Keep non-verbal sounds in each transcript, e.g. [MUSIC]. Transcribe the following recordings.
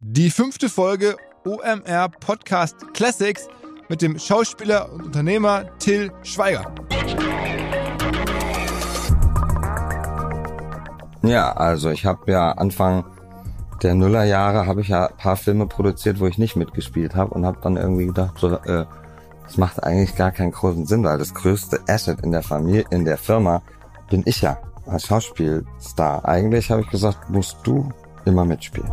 Die fünfte Folge OMR Podcast Classics mit dem Schauspieler und Unternehmer Till Schweiger. Ja, also ich habe ja Anfang der Nullerjahre habe ich ja ein paar Filme produziert, wo ich nicht mitgespielt habe und habe dann irgendwie gedacht, so, äh, das macht eigentlich gar keinen großen Sinn, weil das größte Asset in der Familie, in der Firma bin ich ja als Schauspielstar. Eigentlich habe ich gesagt, musst du immer mitspielen.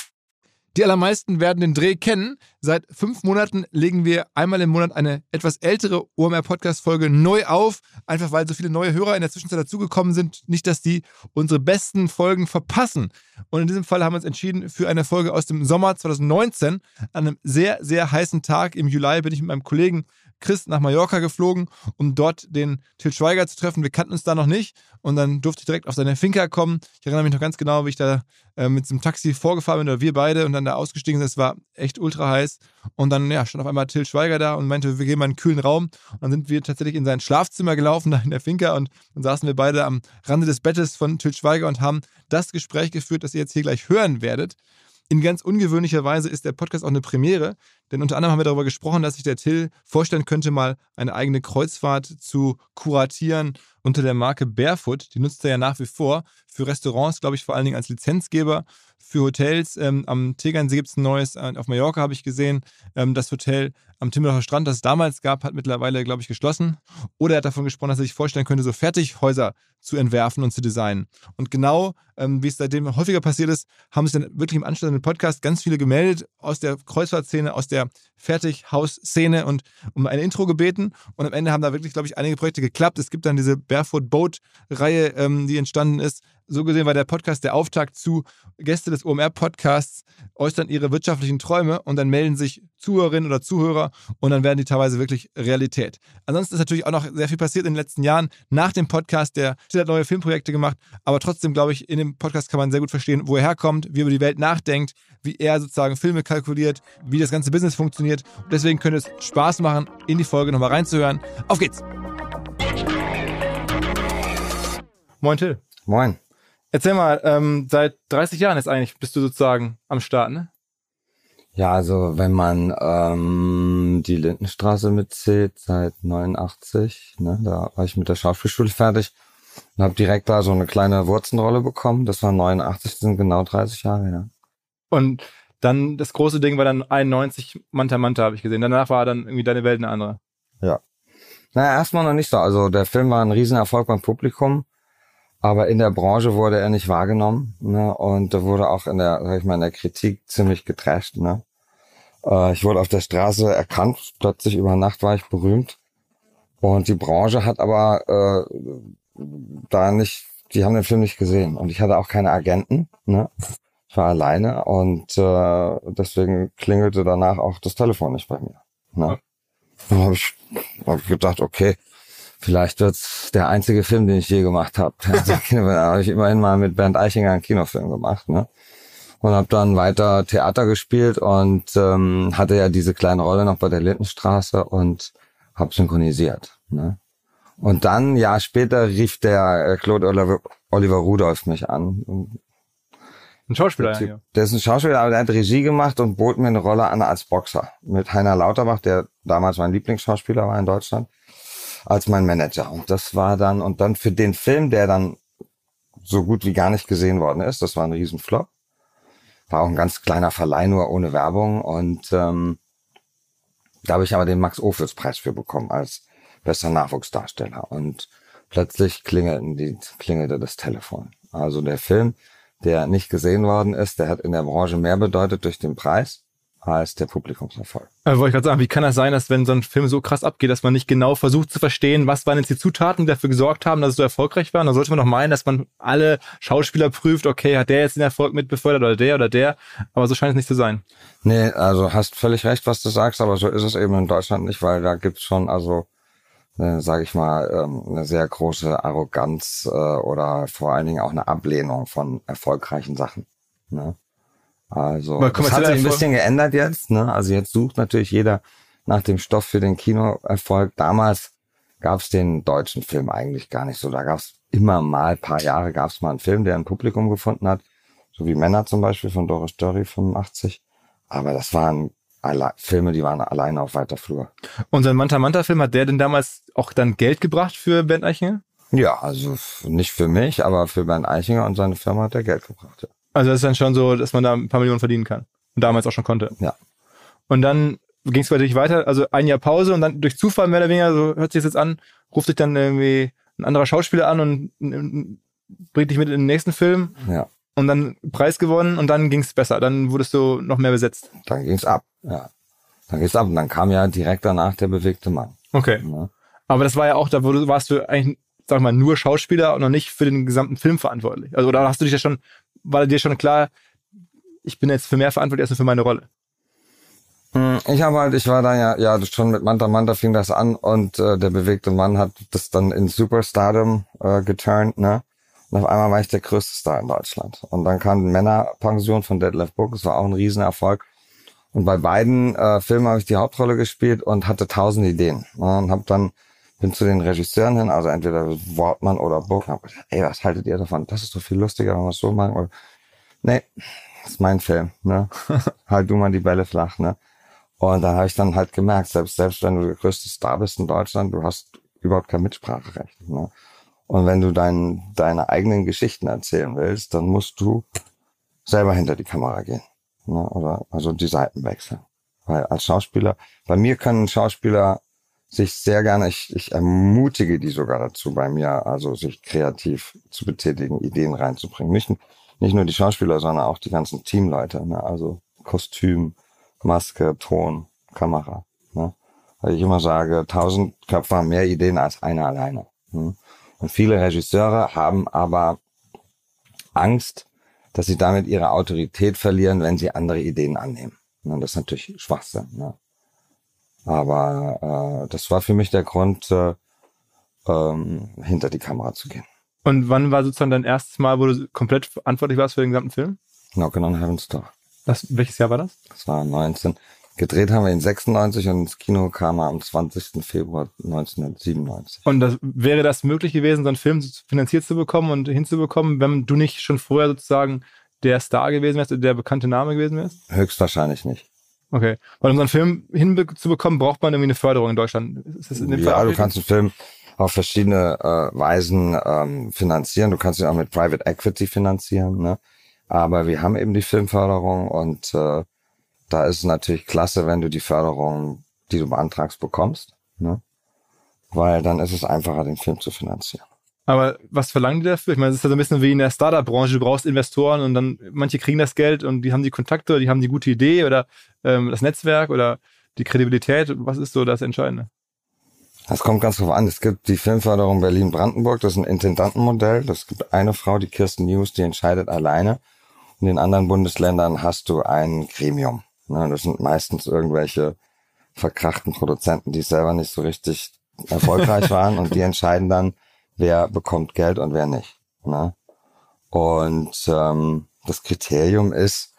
Die allermeisten werden den Dreh kennen. Seit fünf Monaten legen wir einmal im Monat eine etwas ältere OMR-Podcast-Folge neu auf, einfach weil so viele neue Hörer in der Zwischenzeit dazugekommen sind. Nicht, dass die unsere besten Folgen verpassen. Und in diesem Fall haben wir uns entschieden für eine Folge aus dem Sommer 2019. An einem sehr, sehr heißen Tag im Juli bin ich mit meinem Kollegen Chris nach Mallorca geflogen, um dort den Til Schweiger zu treffen. Wir kannten uns da noch nicht und dann durfte ich direkt auf seine Finca kommen. Ich erinnere mich noch ganz genau, wie ich da äh, mit dem Taxi vorgefahren bin oder wir beide und dann da ausgestiegen sind. Es war echt ultra heiß und dann ja, stand auf einmal Til Schweiger da und meinte, wir gehen mal in einen kühlen Raum. Und dann sind wir tatsächlich in sein Schlafzimmer gelaufen, da in der Finca und dann saßen wir beide am Rande des Bettes von Til Schweiger und haben das Gespräch geführt, das ihr jetzt hier gleich hören werdet. In ganz ungewöhnlicher Weise ist der Podcast auch eine Premiere, denn unter anderem haben wir darüber gesprochen, dass sich der Till vorstellen könnte, mal eine eigene Kreuzfahrt zu kuratieren unter der Marke Barefoot. Die nutzt er ja nach wie vor für Restaurants, glaube ich, vor allen Dingen als Lizenzgeber. Für Hotels ähm, am Tegernsee gibt es ein neues, äh, auf Mallorca habe ich gesehen. Ähm, das Hotel am Timmelacher Strand, das es damals gab, hat mittlerweile, glaube ich, geschlossen. Oder er hat davon gesprochen, dass er sich vorstellen könnte, so Fertighäuser zu entwerfen und zu designen. Und genau, ähm, wie es seitdem häufiger passiert ist, haben sich dann wirklich im Anschluss an den Podcast ganz viele gemeldet aus der Kreuzfahrtszene, aus der Fertighausszene und um ein Intro gebeten. Und am Ende haben da wirklich, glaube ich, einige Projekte geklappt. Es gibt dann diese Barefoot Boat-Reihe, ähm, die entstanden ist. So gesehen war der Podcast der Auftakt zu Gäste des OMR-Podcasts äußern ihre wirtschaftlichen Träume und dann melden sich Zuhörerinnen oder Zuhörer und dann werden die teilweise wirklich Realität. Ansonsten ist natürlich auch noch sehr viel passiert in den letzten Jahren nach dem Podcast. Der Till hat neue Filmprojekte gemacht, aber trotzdem glaube ich, in dem Podcast kann man sehr gut verstehen, wo er herkommt, wie er über die Welt nachdenkt, wie er sozusagen Filme kalkuliert, wie das ganze Business funktioniert. Und deswegen könnte es Spaß machen, in die Folge nochmal reinzuhören. Auf geht's! Moin Till. Moin. Erzähl mal, ähm, seit 30 Jahren jetzt eigentlich bist du sozusagen am Start, ne? Ja, also wenn man ähm, die Lindenstraße mitzählt, seit 89, ne, da war ich mit der Schauspielschule fertig und habe direkt da so eine kleine Wurzenrolle bekommen. Das war 89, das sind genau 30 Jahre, ja. Und dann das große Ding war dann 91 Manta Manta, habe ich gesehen. Danach war dann irgendwie deine Welt eine andere. Ja. Naja, erstmal noch nicht so. Also der Film war ein Riesenerfolg beim Publikum. Aber in der Branche wurde er nicht wahrgenommen, ne? Und da wurde auch in der, sag ich mal, in der Kritik ziemlich getrasht, ne? Äh, ich wurde auf der Straße erkannt, plötzlich über Nacht war ich berühmt. Und die Branche hat aber äh, da nicht, die haben den Film nicht gesehen. Und ich hatte auch keine Agenten, ne? Ich war alleine und äh, deswegen klingelte danach auch das Telefon nicht bei mir. Ne? Dann habe ich, hab ich gedacht, okay, vielleicht wird's der einzige Film, den ich je gemacht habe. [LAUGHS] [LAUGHS] da habe ich immerhin mal mit Bernd Eichinger einen Kinofilm gemacht. Ne? Und habe dann weiter Theater gespielt und ähm, hatte ja diese kleine Rolle noch bei der Lindenstraße und habe synchronisiert. Ne? Und dann, ein Jahr später, rief der äh, Claude Oliver, Oliver Rudolph mich an. Ein Schauspieler, der, ja. der ist ein Schauspieler, aber der hat Regie gemacht und bot mir eine Rolle an als Boxer. Mit Heiner Lauterbach, der damals mein Lieblingsschauspieler war in Deutschland, als mein Manager. Und das war dann, und dann für den Film, der dann so gut wie gar nicht gesehen worden ist, das war ein Riesenflop. War auch ein ganz kleiner Verleih, nur ohne Werbung. Und ähm, da habe ich aber den Max-Ophüls-Preis für bekommen als bester Nachwuchsdarsteller. Und plötzlich klingelte, die, klingelte das Telefon. Also der Film, der nicht gesehen worden ist, der hat in der Branche mehr bedeutet durch den Preis als der Publikumserfolg. Also wollte ich gerade sagen, wie kann das sein, dass wenn so ein Film so krass abgeht, dass man nicht genau versucht zu verstehen, was waren jetzt die Zutaten, die dafür gesorgt haben, dass es so erfolgreich war? Dann sollte man doch meinen, dass man alle Schauspieler prüft, okay, hat der jetzt den Erfolg mit befördert oder der oder der? Aber so scheint es nicht zu sein. Nee, also hast völlig recht, was du sagst, aber so ist es eben in Deutschland nicht, weil da gibt's schon, also äh, sage ich mal, ähm, eine sehr große Arroganz äh, oder vor allen Dingen auch eine Ablehnung von erfolgreichen Sachen. Ne? Also Weil das hat sich ein bisschen geändert jetzt. Ne? Also jetzt sucht natürlich jeder nach dem Stoff für den Kinoerfolg. Damals gab es den deutschen Film eigentlich gar nicht so. Da gab es immer mal, paar Jahre gab es mal einen Film, der ein Publikum gefunden hat. So wie Männer zum Beispiel von Doris Dörry 85. Aber das waren alle Filme, die waren alleine auf weiter Flur. Und sein Manta Manta Film, hat der denn damals auch dann Geld gebracht für Bernd Eichinger? Ja, also nicht für mich, aber für Bernd Eichinger und seine Firma hat er Geld gebracht. Ja. Also das ist dann schon so, dass man da ein paar Millionen verdienen kann. Und damals auch schon konnte. Ja. Und dann ging es natürlich weiter, also ein Jahr Pause und dann durch Zufall mehr oder weniger, so hört sich das jetzt an, ruft sich dann irgendwie ein anderer Schauspieler an und bringt dich mit in den nächsten Film ja, und dann Preis gewonnen und dann ging es besser. Dann wurdest du noch mehr besetzt. dann ging's ab. Ja, dann ging's ab und dann kam ja direkt danach der bewegte Mann. Okay. Ne? Aber das war ja auch, da warst du eigentlich, sag ich mal, nur Schauspieler und noch nicht für den gesamten Film verantwortlich. Also oder hast du dich ja schon, war dir schon klar, ich bin jetzt für mehr verantwortlich als für meine Rolle. Hm, Ich habe halt, ich war da ja, ja schon mit Manta Manta fing das an und äh, der bewegte Mann hat das dann in Superstardom äh, geturnt, ne? Und auf einmal war ich der größte Star in Deutschland. Und dann kam Männerpension von Detlef Book, das war auch ein Riesenerfolg. Und bei beiden äh, Filmen habe ich die Hauptrolle gespielt und hatte tausend Ideen. Ne? Und habe dann bin zu den Regisseuren hin, also entweder Wortmann oder hab gesagt, ey, was haltet ihr davon? Das ist doch viel lustiger, wenn wir es so machen. Oder, nee, ist mein Film, ne? [LAUGHS] halt du mal die Bälle flach, ne? Und da habe ich dann halt gemerkt, selbst, selbst wenn du der größte Star bist in Deutschland, du hast überhaupt kein Mitspracherecht. Ne? Und wenn du dein, deine eigenen Geschichten erzählen willst, dann musst du selber hinter die Kamera gehen. Ne? Oder also die Seiten wechseln. Weil als Schauspieler, bei mir können Schauspieler sich sehr gerne, ich, ich ermutige die sogar dazu, bei mir also sich kreativ zu betätigen, Ideen reinzubringen. Nicht, nicht nur die Schauspieler, sondern auch die ganzen Teamleute. Ne? Also Kostüm, Maske, Ton, Kamera. Ne? Weil ich immer sage, tausend Köpfe haben mehr Ideen als einer alleine. Ne? Und viele Regisseure haben aber Angst, dass sie damit ihre Autorität verlieren, wenn sie andere Ideen annehmen. Ne? Das ist natürlich Schwachsinn. Ne? Aber äh, das war für mich der Grund, äh, ähm, hinter die Kamera zu gehen. Und wann war sozusagen dein erstes Mal, wo du komplett verantwortlich warst für den gesamten Film? Knockin' on Heaven's Door. Das, welches Jahr war das? Das war 19. Gedreht haben wir in 96 und ins Kino kam er am 20. Februar 1997. Und das, wäre das möglich gewesen, so einen Film finanziert zu bekommen und hinzubekommen, wenn du nicht schon vorher sozusagen der Star gewesen wärst, der bekannte Name gewesen wärst? Höchstwahrscheinlich nicht. Okay. Weil um so einen Film hinzubekommen, braucht man irgendwie eine Förderung in Deutschland. Ist das in dem Ja, Fall du kannst einen Film auf verschiedene äh, Weisen ähm, finanzieren. Du kannst ihn auch mit Private Equity finanzieren. Ne? Aber wir haben eben die Filmförderung und äh, da ist es natürlich klasse, wenn du die Förderung, die du beantragst, bekommst. Ne? Weil dann ist es einfacher, den Film zu finanzieren. Aber was verlangen die dafür? Ich meine, es ist ja so ein bisschen wie in der Startup-Branche. Du brauchst Investoren und dann manche kriegen das Geld und die haben die Kontakte, die haben die gute Idee oder ähm, das Netzwerk oder die Kredibilität. Was ist so das Entscheidende? Das kommt ganz drauf an. Es gibt die Filmförderung Berlin-Brandenburg, das ist ein Intendantenmodell. Das gibt eine Frau, die Kirsten News, die entscheidet alleine. In den anderen Bundesländern hast du ein Gremium. Ne? Das sind meistens irgendwelche verkrachten Produzenten, die selber nicht so richtig erfolgreich [LAUGHS] waren und die entscheiden dann, wer bekommt Geld und wer nicht. Ne? Und ähm, das Kriterium ist,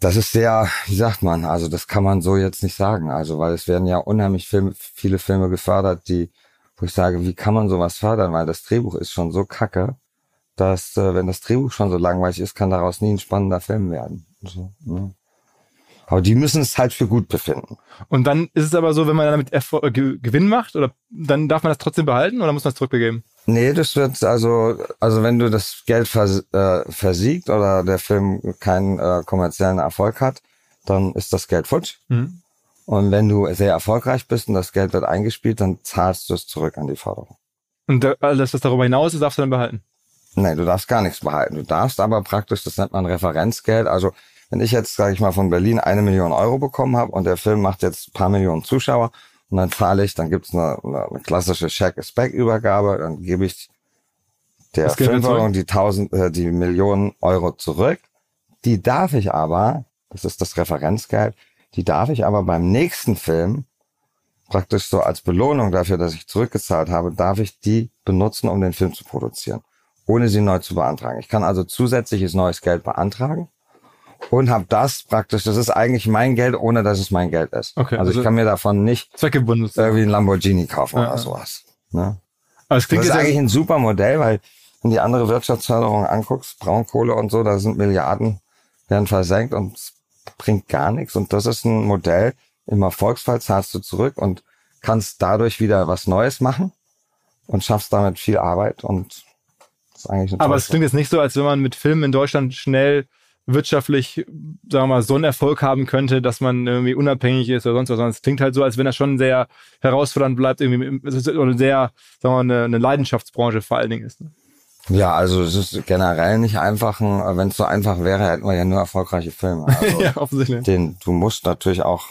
das ist sehr, wie sagt man, also das kann man so jetzt nicht sagen. Also weil es werden ja unheimlich Film, viele Filme gefördert, die, wo ich sage, wie kann man sowas fördern? Weil das Drehbuch ist schon so kacke, dass äh, wenn das Drehbuch schon so langweilig ist, kann daraus nie ein spannender Film werden. So, ne? Aber die müssen es halt für gut befinden. Und dann ist es aber so, wenn man damit Erfol äh, Gewinn macht, oder dann darf man das trotzdem behalten oder muss man es zurückbegeben? Nee, das wird also, also wenn du das Geld vers äh, versiegt oder der Film keinen äh, kommerziellen Erfolg hat, dann ist das Geld futsch. Mhm. Und wenn du sehr erfolgreich bist und das Geld wird eingespielt, dann zahlst du es zurück an die Förderung. Und alles, was darüber hinaus ist, darfst du dann behalten? Nee, du darfst gar nichts behalten. Du darfst aber praktisch, das nennt man Referenzgeld. Also wenn ich jetzt, sage ich mal, von Berlin eine Million Euro bekommen habe und der Film macht jetzt ein paar Millionen Zuschauer und dann zahle ich, dann gibt's eine, eine klassische Check-Back-Übergabe, dann gebe ich der Filmförderung die tausend, äh, die Millionen Euro zurück. Die darf ich aber, das ist das Referenzgeld, die darf ich aber beim nächsten Film praktisch so als Belohnung dafür, dass ich zurückgezahlt habe, darf ich die benutzen, um den Film zu produzieren ohne sie neu zu beantragen. Ich kann also zusätzliches neues Geld beantragen und habe das praktisch, das ist eigentlich mein Geld, ohne dass es mein Geld ist. Okay, also, also ich kann mir davon nicht irgendwie ein Lamborghini kaufen ja, oder sowas. Ne? Aber es klingt das ist eigentlich ein super Modell, weil wenn die andere Wirtschaftsförderung anguckst, Braunkohle und so, da sind Milliarden, werden versenkt und es bringt gar nichts. Und das ist ein Modell, im Erfolgsfall zahlst du zurück und kannst dadurch wieder was Neues machen und schaffst damit viel Arbeit und ist eigentlich Aber es klingt jetzt nicht so, als wenn man mit Filmen in Deutschland schnell wirtschaftlich, sagen wir mal, so einen Erfolg haben könnte, dass man irgendwie unabhängig ist oder sonst was, sondern es klingt halt so, als wenn das schon sehr herausfordernd bleibt, irgendwie, oder sehr, sagen wir mal, eine, eine Leidenschaftsbranche vor allen Dingen ist. Ne? Ja, also es ist generell nicht einfach, wenn es so einfach wäre, hätten wir ja nur erfolgreiche Filme. [LAUGHS] Also ja, offensichtlich. Den, du musst natürlich auch,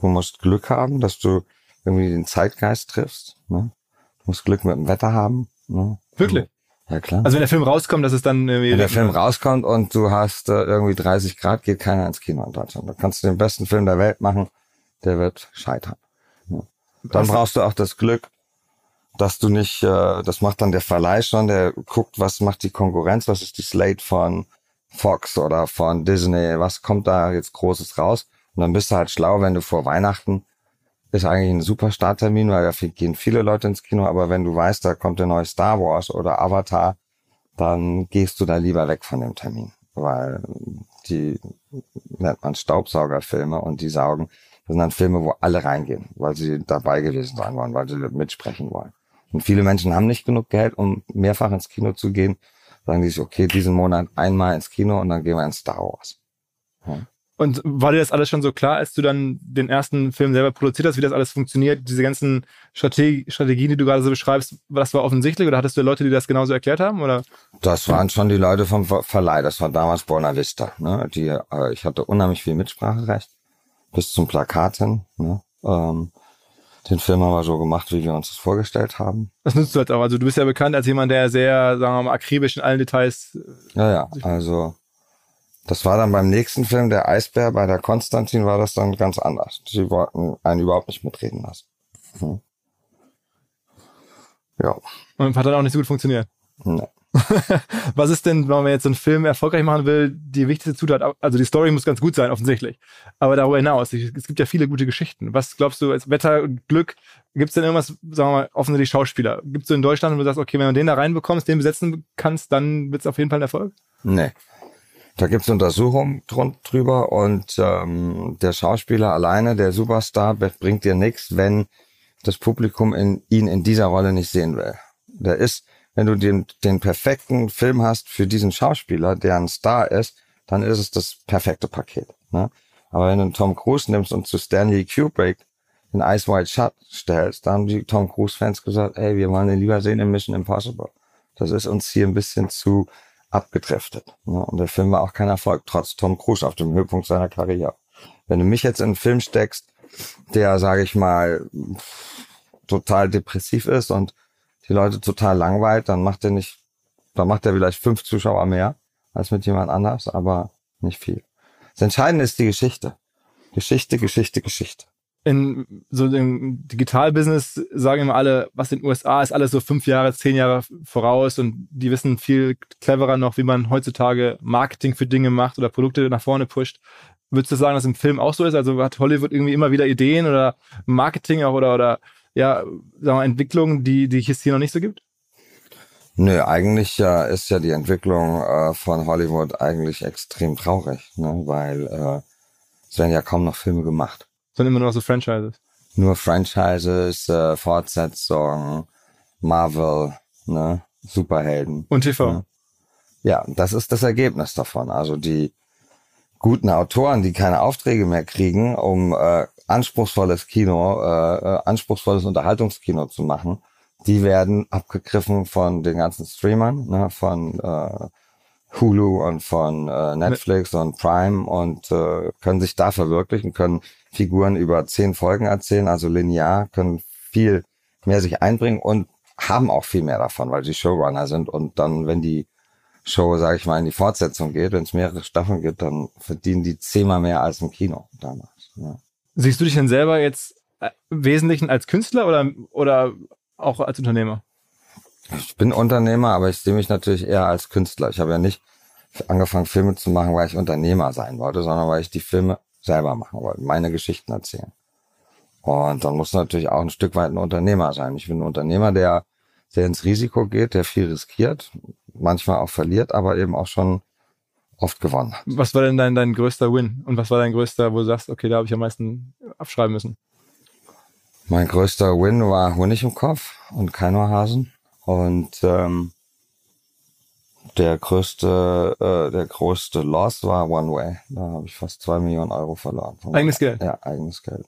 du musst Glück haben, dass du irgendwie den Zeitgeist triffst. Ne? Du musst Glück mit dem Wetter haben. Ne? Wirklich? Ja, klar. Also wenn der Film rauskommt, das ist dann irgendwie. Wenn der Film rauskommt und du hast äh, irgendwie 30 Grad, geht keiner ins Kino in Deutschland. Da kannst du den besten Film der Welt machen, der wird scheitern. Ja. Dann brauchst du auch das Glück, dass du nicht, äh, das macht dann der Verleih schon, der guckt, was macht die Konkurrenz, was ist die Slate von Fox oder von Disney, was kommt da jetzt Großes raus. Und dann bist du halt schlau, wenn du vor Weihnachten ist eigentlich ein super Starttermin, weil da gehen viele Leute ins Kino, aber wenn du weißt, da kommt der neue Star Wars oder Avatar, dann gehst du da lieber weg von dem Termin, weil die nennt man Staubsaugerfilme und die saugen, das sind dann Filme, wo alle reingehen, weil sie dabei gewesen sein wollen, weil sie mitsprechen wollen. Und viele Menschen haben nicht genug Geld, um mehrfach ins Kino zu gehen, sagen die sich, okay, diesen Monat einmal ins Kino und dann gehen wir ins Star Wars. Ja. Und war dir das alles schon so klar, als du dann den ersten Film selber produziert hast, wie das alles funktioniert, diese ganzen Strategie, Strategien, die du gerade so beschreibst, das war offensichtlich oder hattest du Leute, die das genauso erklärt haben? Oder? Das waren schon die Leute vom Verleih, das war damals Buena Vista. Ne? Die, äh, ich hatte unheimlich viel Mitspracherecht, bis zum Plakat hin. Ne? Ähm, den Film haben wir so gemacht, wie wir uns das vorgestellt haben. Das nützt du halt auch. Also du bist ja bekannt als jemand, der sehr, sagen wir mal, akribisch in allen Details. Ja, ja. Also das war dann beim nächsten Film, der Eisbär, bei der Konstantin war das dann ganz anders. Sie wollten einen überhaupt nicht mitreden lassen. Hm. Ja. Und hat dann auch nicht so gut funktioniert. Nee. [LAUGHS] Was ist denn, wenn man jetzt so einen Film erfolgreich machen will, die wichtigste Zutat? Also die Story muss ganz gut sein, offensichtlich. Aber darüber hinaus, es gibt ja viele gute Geschichten. Was glaubst du, als Wetter und Glück, gibt es denn irgendwas, sagen wir mal, offensichtlich Schauspieler? Gibt es so in Deutschland, wo du sagst, okay, wenn du den da reinbekommst, den besetzen kannst, dann wird es auf jeden Fall ein Erfolg? Nee. Da gibt's Untersuchungen drüber und ähm, der Schauspieler alleine, der Superstar, bringt dir nichts, wenn das Publikum in, ihn in dieser Rolle nicht sehen will. Der ist, wenn du den, den perfekten Film hast für diesen Schauspieler, der ein Star ist, dann ist es das perfekte Paket. Ne? Aber wenn du Tom Cruise nimmst und zu Stanley Kubrick in Ice White Shut stellst, dann haben die Tom Cruise-Fans gesagt, ey, wir wollen den lieber sehen in Mission Impossible. Das ist uns hier ein bisschen zu abgedriftet. Ne? Und der Film war auch kein Erfolg, trotz Tom Cruise auf dem Höhepunkt seiner Karriere. Wenn du mich jetzt in einen Film steckst, der, sage ich mal, total depressiv ist und die Leute total langweilt, dann macht er nicht, dann macht er vielleicht fünf Zuschauer mehr, als mit jemand anders, aber nicht viel. Das Entscheidende ist die Geschichte. Geschichte, Geschichte, Geschichte. In so dem Digitalbusiness sagen immer alle, was in den USA ist alles so fünf Jahre, zehn Jahre voraus und die wissen viel cleverer noch, wie man heutzutage Marketing für Dinge macht oder Produkte nach vorne pusht. Würdest du sagen, dass im Film auch so ist? Also hat Hollywood irgendwie immer wieder Ideen oder Marketing auch oder, oder ja, sagen wir, Entwicklungen, die, die es hier noch nicht so gibt? Nö, eigentlich äh, ist ja die Entwicklung äh, von Hollywood eigentlich extrem traurig, ne? weil äh, es werden ja kaum noch Filme gemacht. Sondern immer nur so Franchises. Nur Franchises, äh, Fortsetzungen, Marvel, ne? Superhelden. Und TV. Ne? Ja, das ist das Ergebnis davon. Also die guten Autoren, die keine Aufträge mehr kriegen, um äh, anspruchsvolles Kino, äh, äh anspruchsvolles Unterhaltungskino zu machen, die werden abgegriffen von den ganzen Streamern, ne, von äh, Hulu und von äh, Netflix und Prime und äh, können sich da verwirklichen, können Figuren über zehn Folgen erzählen, also linear, können viel mehr sich einbringen und haben auch viel mehr davon, weil sie Showrunner sind und dann, wenn die Show, sage ich mal, in die Fortsetzung geht, wenn es mehrere Staffeln gibt, dann verdienen die zehnmal mehr als im Kino damals. Ja. Siehst du dich denn selber jetzt äh, im Wesentlichen als Künstler oder, oder auch als Unternehmer? Ich bin Unternehmer, aber ich sehe mich natürlich eher als Künstler. Ich habe ja nicht angefangen, Filme zu machen, weil ich Unternehmer sein wollte, sondern weil ich die Filme selber machen wollte, meine Geschichten erzählen. Und dann muss natürlich auch ein Stück weit ein Unternehmer sein. Ich bin ein Unternehmer, der sehr ins Risiko geht, der viel riskiert, manchmal auch verliert, aber eben auch schon oft gewonnen hat. Was war denn dein, dein größter Win? Und was war dein größter, wo du sagst, okay, da habe ich am meisten abschreiben müssen? Mein größter Win war Honig im Kopf und kein Hasen. Und ähm, der größte, äh, der größte Loss war One Way. Da habe ich fast zwei Millionen Euro verloren. Eigenes Geld? Ja, eigenes Geld.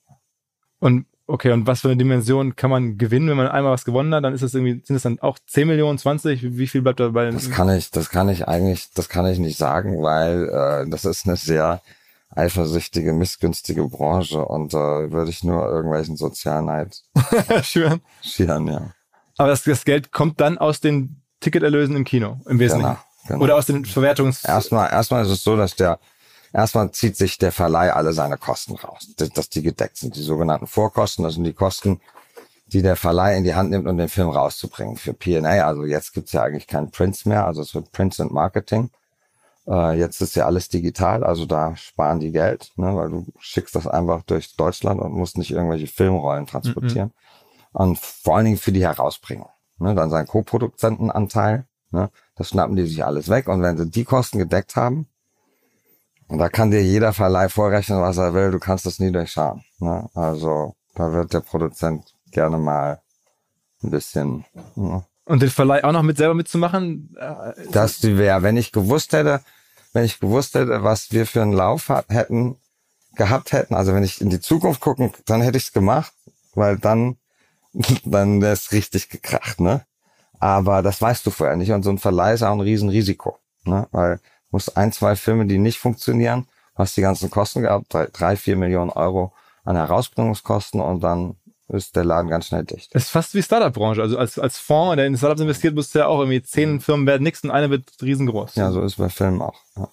Und okay, und was für eine Dimension kann man gewinnen, wenn man einmal was gewonnen hat? Dann ist es irgendwie, sind es dann auch 10 Millionen, 20? Wie viel bleibt dabei? Das kann ich, das kann ich eigentlich, das kann ich nicht sagen, weil äh, das ist eine sehr eifersüchtige, missgünstige Branche und äh, würde ich nur irgendwelchen Sozialneid [LAUGHS] schüren. Schüren, ja. Aber das, das Geld kommt dann aus den Ticketerlösen im Kino, im Wesentlichen. Genau, genau. Oder aus den Verwertungs... Erstmal, erstmal ist es so, dass der, erstmal zieht sich der Verleih alle seine Kosten raus, dass die gedeckt sind. Die sogenannten Vorkosten, das sind die Kosten, die der Verleih in die Hand nimmt, um den Film rauszubringen. Für P&A, also jetzt gibt's ja eigentlich keinen Prints mehr, also es wird Prints and Marketing. Äh, jetzt ist ja alles digital, also da sparen die Geld, ne, weil du schickst das einfach durch Deutschland und musst nicht irgendwelche Filmrollen transportieren. Mhm. Und vor allen Dingen für die Herausbringung. Ne, dann sein Co-Produzentenanteil, ne, das schnappen die sich alles weg. Und wenn sie die Kosten gedeckt haben, und da kann dir jeder Verleih vorrechnen, was er will, du kannst das nie durchschauen. Ne? Also da wird der Produzent gerne mal ein bisschen. Ne? Und den Verleih auch noch mit selber mitzumachen? Äh, das wäre, wenn ich gewusst hätte, wenn ich gewusst hätte, was wir für einen Lauf hat, hätten, gehabt hätten, also wenn ich in die Zukunft gucken, dann hätte ich es gemacht, weil dann, [LAUGHS] dann wäre es richtig gekracht, ne? Aber das weißt du vorher nicht und so ein Verleih ist auch ein Riesenrisiko, ne? Weil du musst ein, zwei Filme, die nicht funktionieren, hast die ganzen Kosten gehabt, drei, drei vier Millionen Euro an Herausbringungskosten und dann ist der Laden ganz schnell dicht. Das ist fast wie Startup-Branche. Also als, als Fonds, der in Startups investiert, musst du ja auch irgendwie zehn Firmen werden nichts und eine wird riesengroß. Ja, so ist bei Filmen auch. Ja.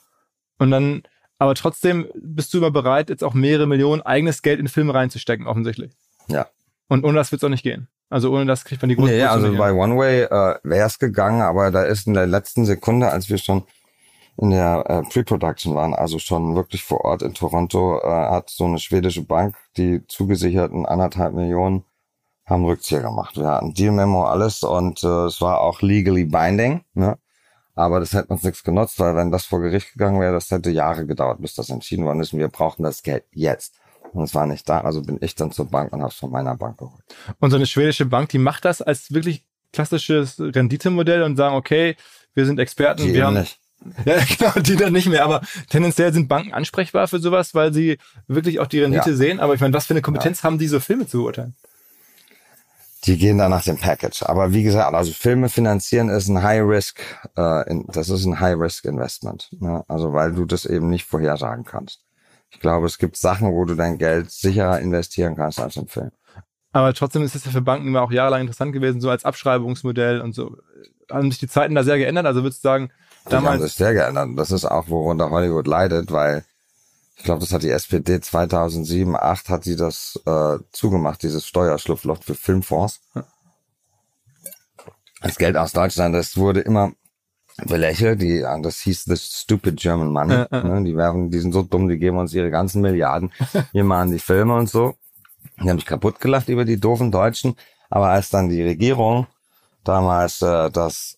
Und dann, aber trotzdem bist du immer bereit, jetzt auch mehrere Millionen eigenes Geld in Filme reinzustecken, offensichtlich. Ja. Und ohne das wird es auch nicht gehen. Also ohne das kriegt man die große Nee, also bei One Way äh, wäre es gegangen, aber da ist in der letzten Sekunde, als wir schon in der äh, Pre-Production waren, also schon wirklich vor Ort in Toronto, äh, hat so eine schwedische Bank die zugesicherten anderthalb Millionen haben Rückzieher gemacht. Wir hatten Deal-Memo, alles und äh, es war auch legally binding, ne? Aber das hätte uns nichts genutzt, weil wenn das vor Gericht gegangen wäre, das hätte Jahre gedauert, bis das entschieden worden ist. Und wir brauchten das Geld jetzt. Und es war nicht da, also bin ich dann zur Bank und habe es von meiner Bank geholt. Und so eine schwedische Bank, die macht das als wirklich klassisches Renditemodell und sagen, okay, wir sind Experten, die wir haben nicht. [LAUGHS] Ja, genau, die dann nicht mehr. Aber tendenziell sind Banken ansprechbar für sowas, weil sie wirklich auch die Rendite Ja. sehen. Aber ich meine, was für eine Kompetenz haben die, so Filme zu beurteilen? Die gehen dann nach dem Package. Aber wie gesagt, also Filme finanzieren ist ein High Risk, äh, das ist ein High Risk Investment. Ne? Also weil du das eben nicht vorhersagen kannst. Ich glaube, es gibt Sachen, wo du dein Geld sicherer investieren kannst als im Film. Aber trotzdem ist es ja für Banken immer auch jahrelang interessant gewesen, so als Abschreibungsmodell und so. Haben sich die Zeiten da sehr geändert? Also würdest du sagen, Die haben Damals, sich sehr geändert. Das ist auch, worunter Hollywood leidet, weil ich glaube, das hat die SPD 2007, 2008 hat sie das äh, zugemacht, dieses Steuerschlupfloch für Filmfonds. Das Geld aus Deutschland, das wurde immer belächelt. Die, ja, das hieß the stupid German money. Ja, ja. Ne? Die wären, die sind so dumm, die geben uns ihre ganzen Milliarden. Wir machen die Filme und so. Die haben mich kaputt gelacht über die doofen Deutschen. Aber als dann die Regierung damals äh, das